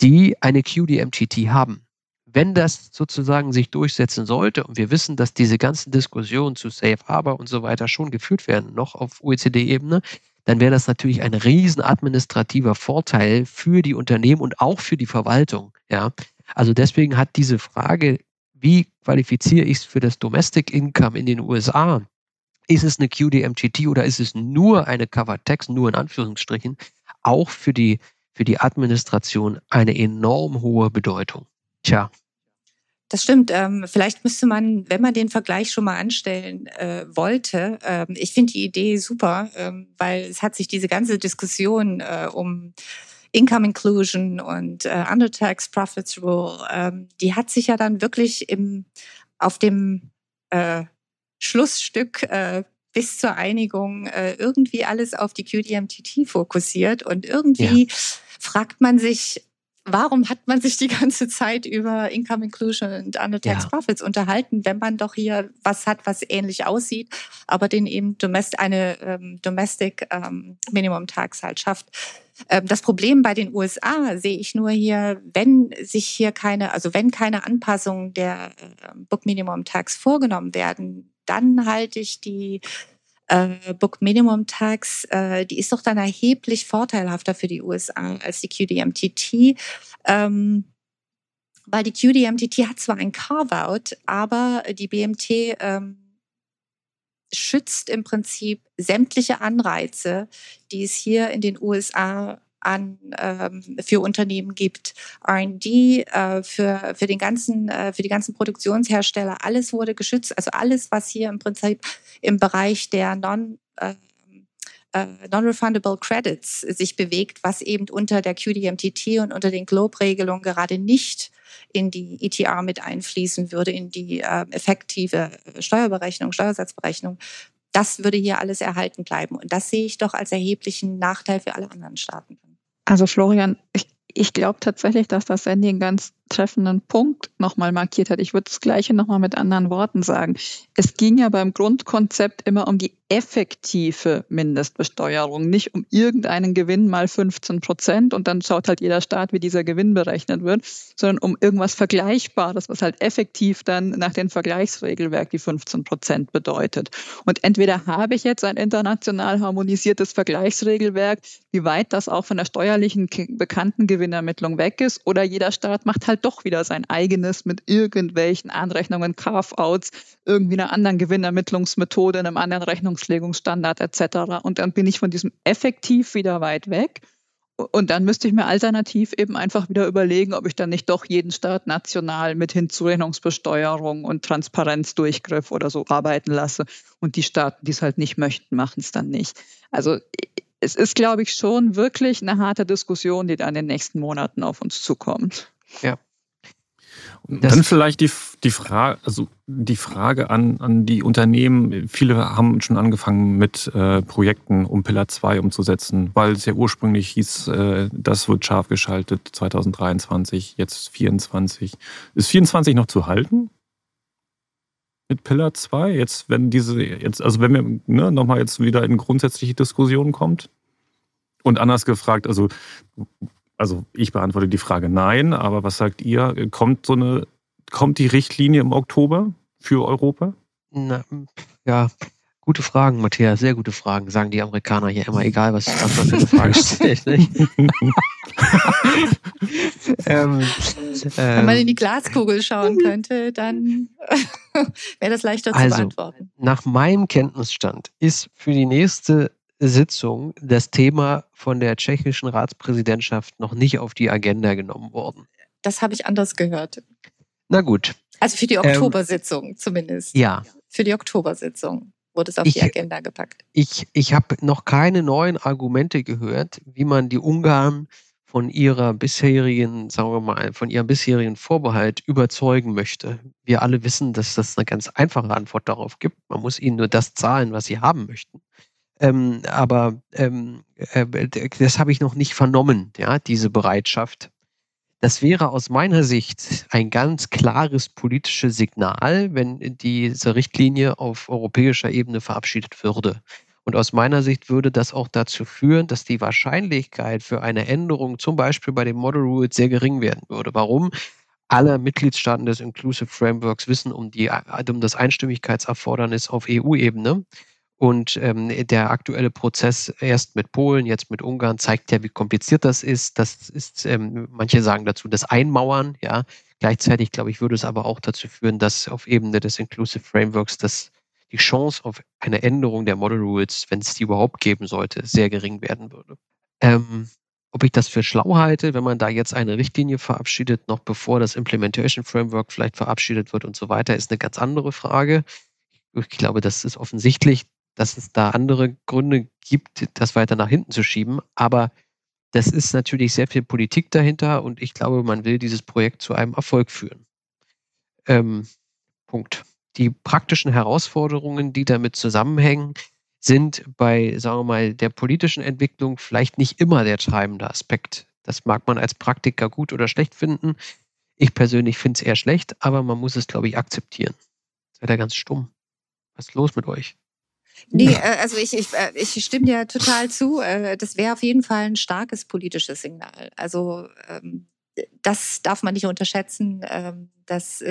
die eine QDMTT haben. Wenn das sozusagen sich durchsetzen sollte, und wir wissen, dass diese ganzen Diskussionen zu Safe Harbor und so weiter schon geführt werden, noch auf OECD-Ebene, dann wäre das natürlich ein riesen administrativer Vorteil für die Unternehmen und auch für die Verwaltung. Ja, also deswegen hat diese Frage, wie qualifiziere ich es für das Domestic Income in den USA? Ist es eine QDMTT oder ist es nur eine Covered Text, nur in Anführungsstrichen? Auch für die, für die Administration eine enorm hohe Bedeutung. Tja. Das stimmt. Ähm, vielleicht müsste man, wenn man den Vergleich schon mal anstellen äh, wollte, ähm, ich finde die Idee super, ähm, weil es hat sich diese ganze Diskussion äh, um Income Inclusion und äh, Undertax Profits Rule, ähm, die hat sich ja dann wirklich im, auf dem äh, Schlussstück äh, bis zur Einigung äh, irgendwie alles auf die QDMTT fokussiert und irgendwie ja. fragt man sich, warum hat man sich die ganze Zeit über Income Inclusion und Under-Tax ja. Profits unterhalten, wenn man doch hier was hat, was ähnlich aussieht, aber den eben Domest eine ähm, Domestic ähm, Minimum Tax halt schafft. Ähm, das Problem bei den USA sehe ich nur hier, wenn sich hier keine, also wenn keine Anpassungen der äh, Book Minimum Tax vorgenommen werden, dann halte ich die äh, Book Minimum Tax, äh, die ist doch dann erheblich vorteilhafter für die USA als die QDMTT. Ähm, weil die QDMTT hat zwar ein Carve-out, aber die BMT ähm, schützt im Prinzip sämtliche Anreize, die es hier in den USA an ähm, für Unternehmen gibt. R&D äh, für für den ganzen äh, für die ganzen Produktionshersteller alles wurde geschützt. Also alles, was hier im Prinzip im Bereich der non äh, äh Non-Refundable Credits sich bewegt, was eben unter der QDMTT und unter den Globe-Regelungen gerade nicht in die ETR mit einfließen würde, in die äh, effektive Steuerberechnung, Steuersatzberechnung, das würde hier alles erhalten bleiben. Und das sehe ich doch als erheblichen Nachteil für alle anderen Staaten. Also Florian, ich, ich glaube tatsächlich, dass das Sandy einen ganz treffenden Punkt nochmal markiert hat. Ich würde das Gleiche nochmal mit anderen Worten sagen. Es ging ja beim Grundkonzept immer um die effektive Mindestbesteuerung, nicht um irgendeinen Gewinn mal 15 Prozent und dann schaut halt jeder Staat, wie dieser Gewinn berechnet wird, sondern um irgendwas Vergleichbares, was halt effektiv dann nach dem Vergleichsregelwerk die 15 Prozent bedeutet. Und entweder habe ich jetzt ein international harmonisiertes Vergleichsregelwerk, wie weit das auch von der steuerlichen bekannten Gewinnermittlung weg ist, oder jeder Staat macht halt doch wieder sein eigenes mit irgendwelchen Anrechnungen, Carve-outs, irgendwie einer anderen Gewinnermittlungsmethode, einem anderen Rechnungslegungsstandard etc. Und dann bin ich von diesem effektiv wieder weit weg. Und dann müsste ich mir alternativ eben einfach wieder überlegen, ob ich dann nicht doch jeden Staat national mit Hinzurechnungsbesteuerung und Transparenzdurchgriff oder so arbeiten lasse. Und die Staaten, die es halt nicht möchten, machen es dann nicht. Also es ist, glaube ich, schon wirklich eine harte Diskussion, die da in den nächsten Monaten auf uns zukommt. Ja. Und dann vielleicht die, die, Frage, also die Frage an, an die Unternehmen. Viele haben schon angefangen mit äh, Projekten, um Pillar 2 umzusetzen, weil es ja ursprünglich hieß, äh, das wird scharf geschaltet 2023, jetzt 24. Ist 24 noch zu halten? Mit Pillar 2? Jetzt, wenn diese, jetzt, also wenn wir ne, nochmal jetzt wieder in grundsätzliche Diskussionen kommt? Und anders gefragt, also also ich beantworte die Frage nein, aber was sagt ihr? Kommt so eine, kommt die Richtlinie im Oktober für Europa? Na, ja, gute Fragen, Matthias, sehr gute Fragen, sagen die Amerikaner hier immer, egal was, was man für eine Frage [LAUGHS] stellt. [LAUGHS] ähm, Wenn man in die Glaskugel schauen könnte, dann [LAUGHS] wäre das leichter zu also, beantworten. Nach meinem Kenntnisstand ist für die nächste Sitzung das Thema von der tschechischen Ratspräsidentschaft noch nicht auf die Agenda genommen worden. Das habe ich anders gehört. Na gut. Also für die ähm, Oktobersitzung ähm, zumindest. Ja. Für die Oktobersitzung wurde es auf ich, die Agenda gepackt. Ich, ich habe noch keine neuen Argumente gehört, wie man die Ungarn von ihrer bisherigen, sagen wir mal, von ihrem bisherigen Vorbehalt überzeugen möchte. Wir alle wissen, dass das eine ganz einfache Antwort darauf gibt. Man muss ihnen nur das zahlen, was sie haben möchten. Ähm, aber ähm, äh, das habe ich noch nicht vernommen, ja, diese Bereitschaft. Das wäre aus meiner Sicht ein ganz klares politisches Signal, wenn diese Richtlinie auf europäischer Ebene verabschiedet würde. Und aus meiner Sicht würde das auch dazu führen, dass die Wahrscheinlichkeit für eine Änderung zum Beispiel bei den Model Rules sehr gering werden würde. Warum? Alle Mitgliedstaaten des Inclusive Frameworks wissen um, die, um das Einstimmigkeitserfordernis auf EU-Ebene. Und ähm, der aktuelle Prozess erst mit Polen, jetzt mit Ungarn zeigt ja, wie kompliziert das ist. Das ist, ähm, manche sagen dazu, das Einmauern, ja. Gleichzeitig, glaube ich, würde es aber auch dazu führen, dass auf Ebene des Inclusive Frameworks das, die Chance auf eine Änderung der Model Rules, wenn es die überhaupt geben sollte, sehr gering werden würde. Ähm, ob ich das für schlau halte, wenn man da jetzt eine Richtlinie verabschiedet, noch bevor das Implementation Framework vielleicht verabschiedet wird und so weiter, ist eine ganz andere Frage. Ich glaube, das ist offensichtlich, dass es da andere Gründe gibt, das weiter nach hinten zu schieben. Aber das ist natürlich sehr viel Politik dahinter und ich glaube, man will dieses Projekt zu einem Erfolg führen. Ähm, Punkt. Die praktischen Herausforderungen, die damit zusammenhängen, sind bei, sagen wir mal, der politischen Entwicklung vielleicht nicht immer der treibende Aspekt. Das mag man als Praktiker gut oder schlecht finden. Ich persönlich finde es eher schlecht, aber man muss es, glaube ich, akzeptieren. Seid ihr ganz stumm? Was ist los mit euch? Nee, äh, also ich, ich, äh, ich stimme dir total zu. Äh, das wäre auf jeden Fall ein starkes politisches Signal. Also ähm, das darf man nicht unterschätzen, ähm, dass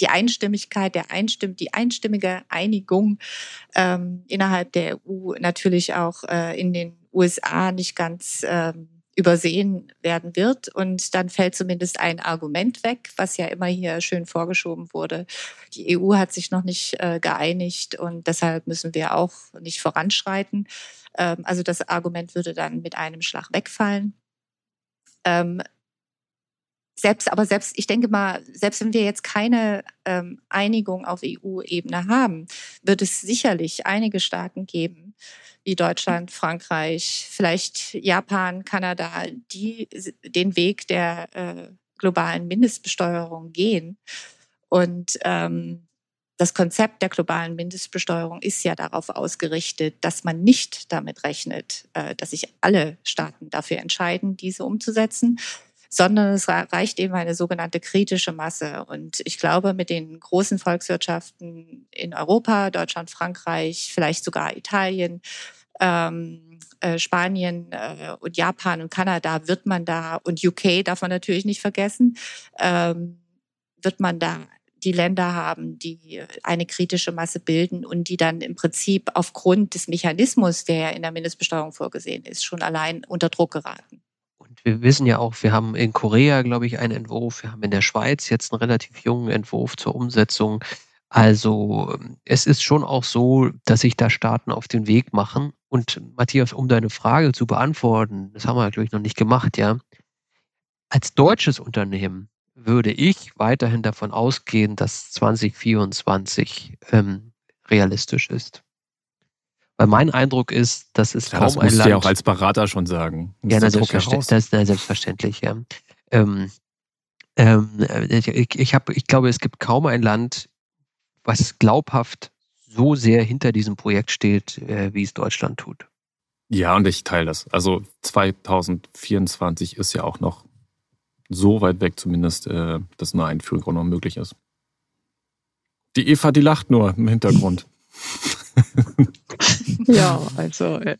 die Einstimmigkeit, der Einstimm, die einstimmige Einigung ähm, innerhalb der EU natürlich auch in den USA nicht ganz ähm, übersehen werden wird. Und dann fällt zumindest ein Argument weg, was ja immer hier schön vorgeschoben wurde. Die EU hat sich noch nicht äh, geeinigt und deshalb müssen wir auch nicht voranschreiten. Ähm, also das Argument würde dann mit einem Schlag wegfallen. Ähm, selbst, aber selbst, ich denke mal, selbst wenn wir jetzt keine ähm, Einigung auf EU-Ebene haben, wird es sicherlich einige Staaten geben, wie Deutschland, Frankreich, vielleicht Japan, Kanada, die den Weg der äh, globalen Mindestbesteuerung gehen. Und ähm, das Konzept der globalen Mindestbesteuerung ist ja darauf ausgerichtet, dass man nicht damit rechnet, äh, dass sich alle Staaten dafür entscheiden, diese umzusetzen, sondern es reicht eben eine sogenannte kritische Masse. Und ich glaube, mit den großen Volkswirtschaften in Europa, Deutschland, Frankreich, vielleicht sogar Italien, ähm, äh, Spanien äh, und Japan und Kanada wird man da, und UK darf man natürlich nicht vergessen, ähm, wird man da die Länder haben, die eine kritische Masse bilden und die dann im Prinzip aufgrund des Mechanismus, der in der Mindestbesteuerung vorgesehen ist, schon allein unter Druck geraten wir wissen ja auch, wir haben in Korea, glaube ich, einen Entwurf, wir haben in der Schweiz jetzt einen relativ jungen Entwurf zur Umsetzung. Also es ist schon auch so, dass sich da Staaten auf den Weg machen. Und Matthias, um deine Frage zu beantworten, das haben wir natürlich noch nicht gemacht, ja. Als deutsches Unternehmen würde ich weiterhin davon ausgehen, dass 2024 ähm, realistisch ist. Weil mein Eindruck ist, dass es ja, kaum das ein Land. Das ja auch als Berater schon sagen. Ja, na, selbstverständlich, das, na, selbstverständlich, ja. Ähm, ähm, ich, ich, hab, ich glaube, es gibt kaum ein Land, was glaubhaft so sehr hinter diesem Projekt steht, äh, wie es Deutschland tut. Ja, und ich teile das. Also 2024 ist ja auch noch so weit weg, zumindest, äh, dass eine Einführung noch möglich ist. Die Eva, die lacht nur im Hintergrund. [LAUGHS] [LAUGHS] ja, [LAUGHS] also äh,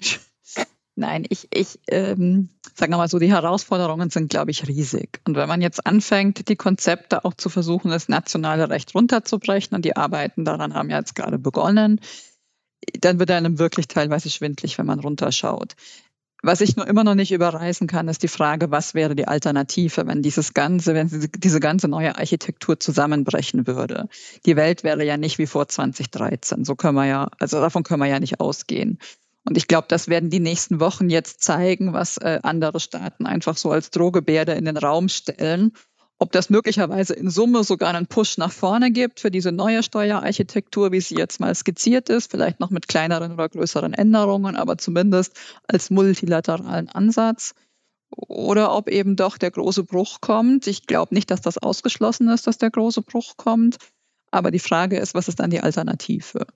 nein, ich, ich ähm, sage mal so, die Herausforderungen sind, glaube ich, riesig. Und wenn man jetzt anfängt, die Konzepte auch zu versuchen, das nationale Recht runterzubrechen, und die Arbeiten daran haben ja jetzt gerade begonnen, dann wird einem wirklich teilweise schwindlig, wenn man runterschaut. Was ich nur immer noch nicht überreißen kann, ist die Frage, was wäre die Alternative, wenn dieses ganze, wenn diese ganze neue Architektur zusammenbrechen würde. Die Welt wäre ja nicht wie vor 2013. So können wir ja, also davon können wir ja nicht ausgehen. Und ich glaube, das werden die nächsten Wochen jetzt zeigen, was äh, andere Staaten einfach so als Drohgebärde in den Raum stellen ob das möglicherweise in Summe sogar einen Push nach vorne gibt für diese neue Steuerarchitektur, wie sie jetzt mal skizziert ist, vielleicht noch mit kleineren oder größeren Änderungen, aber zumindest als multilateralen Ansatz. Oder ob eben doch der große Bruch kommt. Ich glaube nicht, dass das ausgeschlossen ist, dass der große Bruch kommt. Aber die Frage ist, was ist dann die Alternative?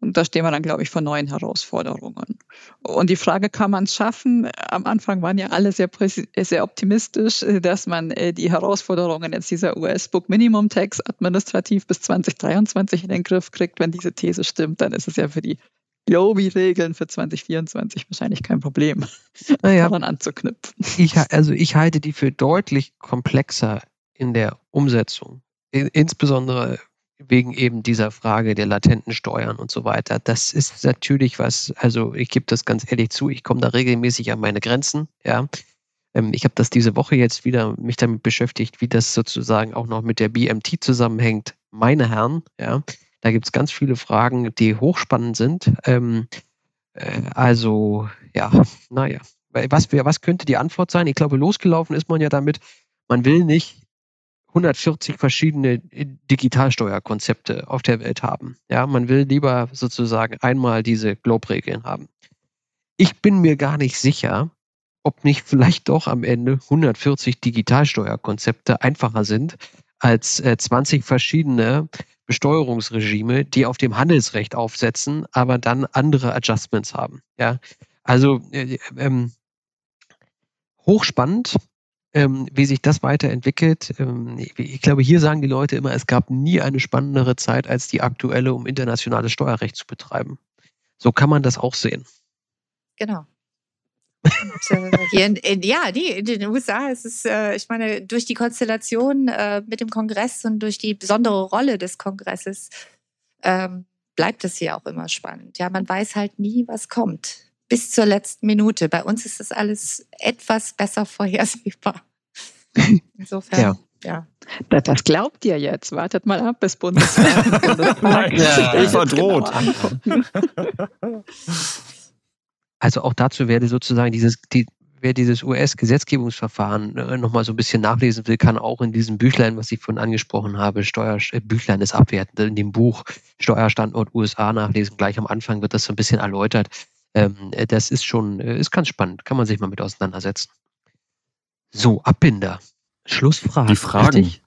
Und da stehen wir dann, glaube ich, vor neuen Herausforderungen. Und die Frage, kann man es schaffen? Am Anfang waren ja alle sehr, sehr optimistisch, dass man äh, die Herausforderungen jetzt dieser US-Book Minimum Tax administrativ bis 2023 in den Griff kriegt. Wenn diese These stimmt, dann ist es ja für die Globi-Regeln für 2024 wahrscheinlich kein Problem, naja, daran anzuknüpfen. Ich, also ich halte die für deutlich komplexer in der Umsetzung. Insbesondere wegen eben dieser Frage der latenten Steuern und so weiter. Das ist natürlich was, also ich gebe das ganz ehrlich zu, ich komme da regelmäßig an meine Grenzen, ja. Ähm, ich habe das diese Woche jetzt wieder mich damit beschäftigt, wie das sozusagen auch noch mit der BMT zusammenhängt. Meine Herren, ja, da gibt es ganz viele Fragen, die hochspannend sind. Ähm, äh, also, ja, naja, Was, was könnte die Antwort sein? Ich glaube, losgelaufen ist man ja damit, man will nicht 140 verschiedene Digitalsteuerkonzepte auf der Welt haben. Ja, man will lieber sozusagen einmal diese Globe-Regeln haben. Ich bin mir gar nicht sicher, ob nicht vielleicht doch am Ende 140 Digitalsteuerkonzepte einfacher sind als äh, 20 verschiedene Besteuerungsregime, die auf dem Handelsrecht aufsetzen, aber dann andere Adjustments haben. Ja, also äh, ähm, hochspannend, wie sich das weiterentwickelt. Ähm, ich glaube, hier sagen die Leute immer, es gab nie eine spannendere Zeit als die aktuelle, um internationales Steuerrecht zu betreiben. So kann man das auch sehen. Genau. Und, [LAUGHS] äh, hier in, in, ja, die, in den USA ist es, äh, ich meine, durch die Konstellation äh, mit dem Kongress und durch die besondere Rolle des Kongresses ähm, bleibt es hier auch immer spannend. Ja, man weiß halt nie, was kommt. Bis zur letzten Minute. Bei uns ist das alles etwas besser [LAUGHS] vorhersehbar. Insofern. Ja. Ja. Das glaubt ihr jetzt. Wartet mal ab, bis Bundestag. [LAUGHS] Nein, ja. Eva droht. Genau also auch dazu werde sozusagen dieses, die, wer dieses US-Gesetzgebungsverfahren äh, nochmal so ein bisschen nachlesen will, kann auch in diesem Büchlein, was ich vorhin angesprochen habe, Steuer, äh, Büchlein ist abwertend, in dem Buch Steuerstandort USA nachlesen. Gleich am Anfang wird das so ein bisschen erläutert. Ähm, äh, das ist schon, äh, ist ganz spannend, kann man sich mal mit auseinandersetzen. So, Abbinder. Schlussfrage. Die Fragen. Richtig?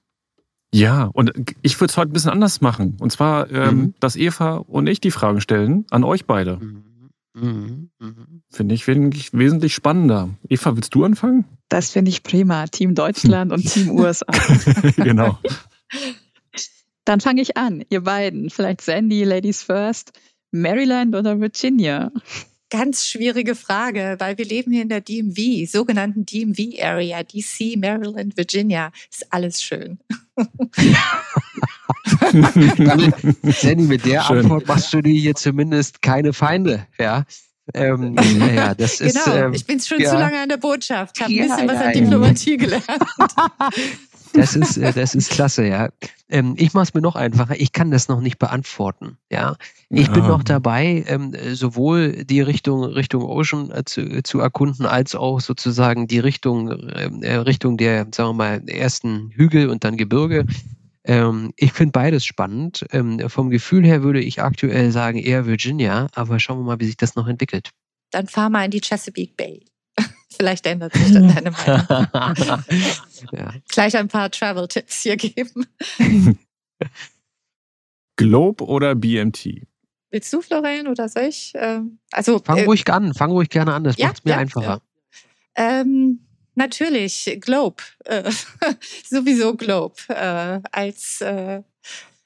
Ja, und ich würde es heute ein bisschen anders machen. Und zwar, ähm, mhm. dass Eva und ich die Fragen stellen an euch beide. Mhm. Mhm, mhm. Finde ich wesentlich spannender. Eva, willst du anfangen? Das finde ich prima. Team Deutschland und Team [LAUGHS] USA. [LAUGHS] [LAUGHS] genau. Dann fange ich an. Ihr beiden. Vielleicht Sandy, Ladies First. Maryland oder Virginia? Ganz schwierige Frage, weil wir leben hier in der DMV, sogenannten DMV Area, DC, Maryland, Virginia. Ist alles schön. Sandy, mit der Schön. Antwort machst du dir hier zumindest keine Feinde, ja. Ähm, ja, das genau, ist, ähm, ich bin schon ja. zu lange an der Botschaft, habe ein bisschen ja, was an Diplomatie gelernt. [LAUGHS] Das ist, äh, das ist klasse, ja. Ähm, ich mache es mir noch einfacher. Ich kann das noch nicht beantworten, ja. Ich ja. bin noch dabei, ähm, sowohl die Richtung Richtung Ocean äh, zu, zu erkunden, als auch sozusagen die Richtung ähm, äh, Richtung der, sagen wir mal, ersten Hügel und dann Gebirge. Ähm, ich finde beides spannend. Ähm, vom Gefühl her würde ich aktuell sagen eher Virginia, aber schauen wir mal, wie sich das noch entwickelt. Dann fahr mal in die Chesapeake Bay. Vielleicht ändert sich dann deine Meinung. [LAUGHS] ja. Gleich ein paar Travel-Tipps hier geben. Globe oder BMT? Willst du, Florian, oder soll ich? Ähm, also, fang äh, ruhig an, fang ruhig gerne an, das ja, macht es mir ja, einfacher. Ja. Ähm, Natürlich, Globe. Äh, [LAUGHS] sowieso Globe. Äh, als äh,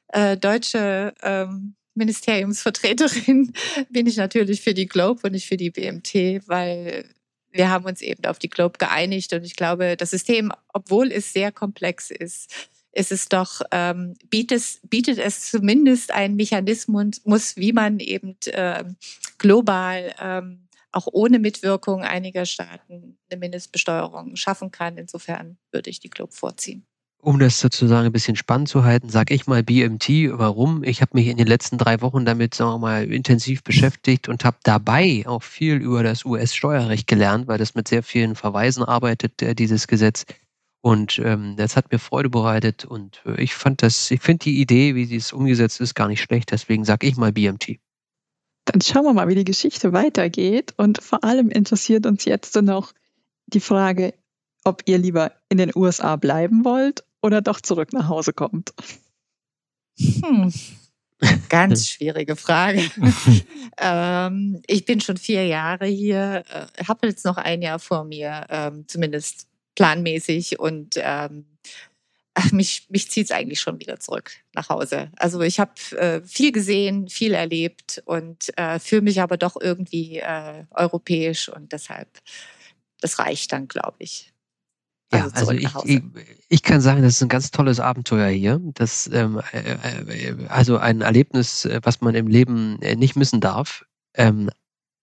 äh, deutsche ähm, Ministeriumsvertreterin [LAUGHS] bin ich natürlich für die Globe und nicht für die BMT, weil wir haben uns eben auf die Globe geeinigt und ich glaube, das System, obwohl es sehr komplex ist, ist es doch, ähm, bietet, bietet es zumindest einen Mechanismus, wie man eben äh, global ähm, auch ohne Mitwirkung einiger Staaten eine Mindestbesteuerung schaffen kann. Insofern würde ich die Globe vorziehen. Um das sozusagen ein bisschen spannend zu halten, sage ich mal BMT. Warum? Ich habe mich in den letzten drei Wochen damit, sagen wir mal, intensiv beschäftigt und habe dabei auch viel über das US-Steuerrecht gelernt, weil das mit sehr vielen Verweisen arbeitet, äh, dieses Gesetz. Und ähm, das hat mir Freude bereitet und äh, ich fand das, ich finde die Idee, wie sie es umgesetzt ist, gar nicht schlecht. Deswegen sage ich mal BMT. Dann schauen wir mal, wie die Geschichte weitergeht. Und vor allem interessiert uns jetzt noch die Frage, ob ihr lieber in den USA bleiben wollt oder doch zurück nach Hause kommt. Hm. Ganz [LAUGHS] schwierige Frage. [LAUGHS] ähm, ich bin schon vier Jahre hier, äh, habe jetzt noch ein Jahr vor mir, ähm, zumindest planmäßig und ähm, ach, mich, mich zieht es eigentlich schon wieder zurück nach Hause. Also ich habe äh, viel gesehen, viel erlebt und äh, fühle mich aber doch irgendwie äh, europäisch und deshalb, das reicht dann, glaube ich. Also ja, also ich, ich, ich, kann sagen, das ist ein ganz tolles Abenteuer hier. Das, ähm, äh, äh also ein Erlebnis, äh, was man im Leben äh, nicht missen darf. Ähm,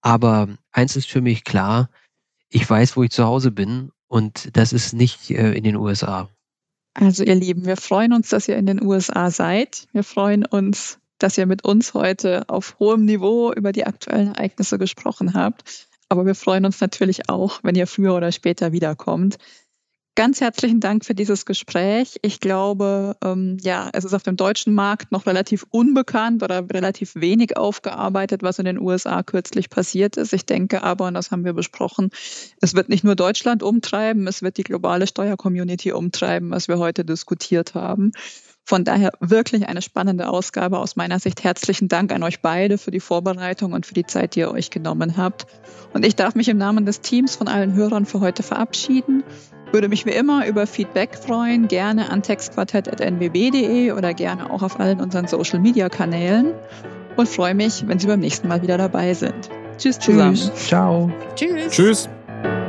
aber eins ist für mich klar, ich weiß, wo ich zu Hause bin und das ist nicht äh, in den USA. Also ihr Lieben, wir freuen uns, dass ihr in den USA seid. Wir freuen uns, dass ihr mit uns heute auf hohem Niveau über die aktuellen Ereignisse gesprochen habt. Aber wir freuen uns natürlich auch, wenn ihr früher oder später wiederkommt. Ganz herzlichen Dank für dieses Gespräch. Ich glaube, ähm, ja, es ist auf dem deutschen Markt noch relativ unbekannt oder relativ wenig aufgearbeitet, was in den USA kürzlich passiert ist. Ich denke aber, und das haben wir besprochen, es wird nicht nur Deutschland umtreiben, es wird die globale Steuercommunity umtreiben, was wir heute diskutiert haben. Von daher wirklich eine spannende Ausgabe aus meiner Sicht. Herzlichen Dank an euch beide für die Vorbereitung und für die Zeit, die ihr euch genommen habt. Und ich darf mich im Namen des Teams von allen Hörern für heute verabschieden. Würde mich wie immer über Feedback freuen, gerne an textquartett.nwb.de oder gerne auch auf allen unseren Social Media Kanälen und freue mich, wenn Sie beim nächsten Mal wieder dabei sind. Tschüss zusammen. Tschüss. Ciao. Tschüss. Tschüss.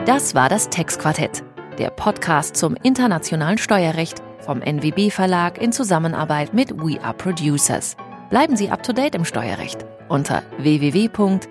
Das war das Textquartett, der Podcast zum internationalen Steuerrecht vom NWB Verlag in Zusammenarbeit mit We Are Producers. Bleiben Sie up to date im Steuerrecht unter www.nwb.de.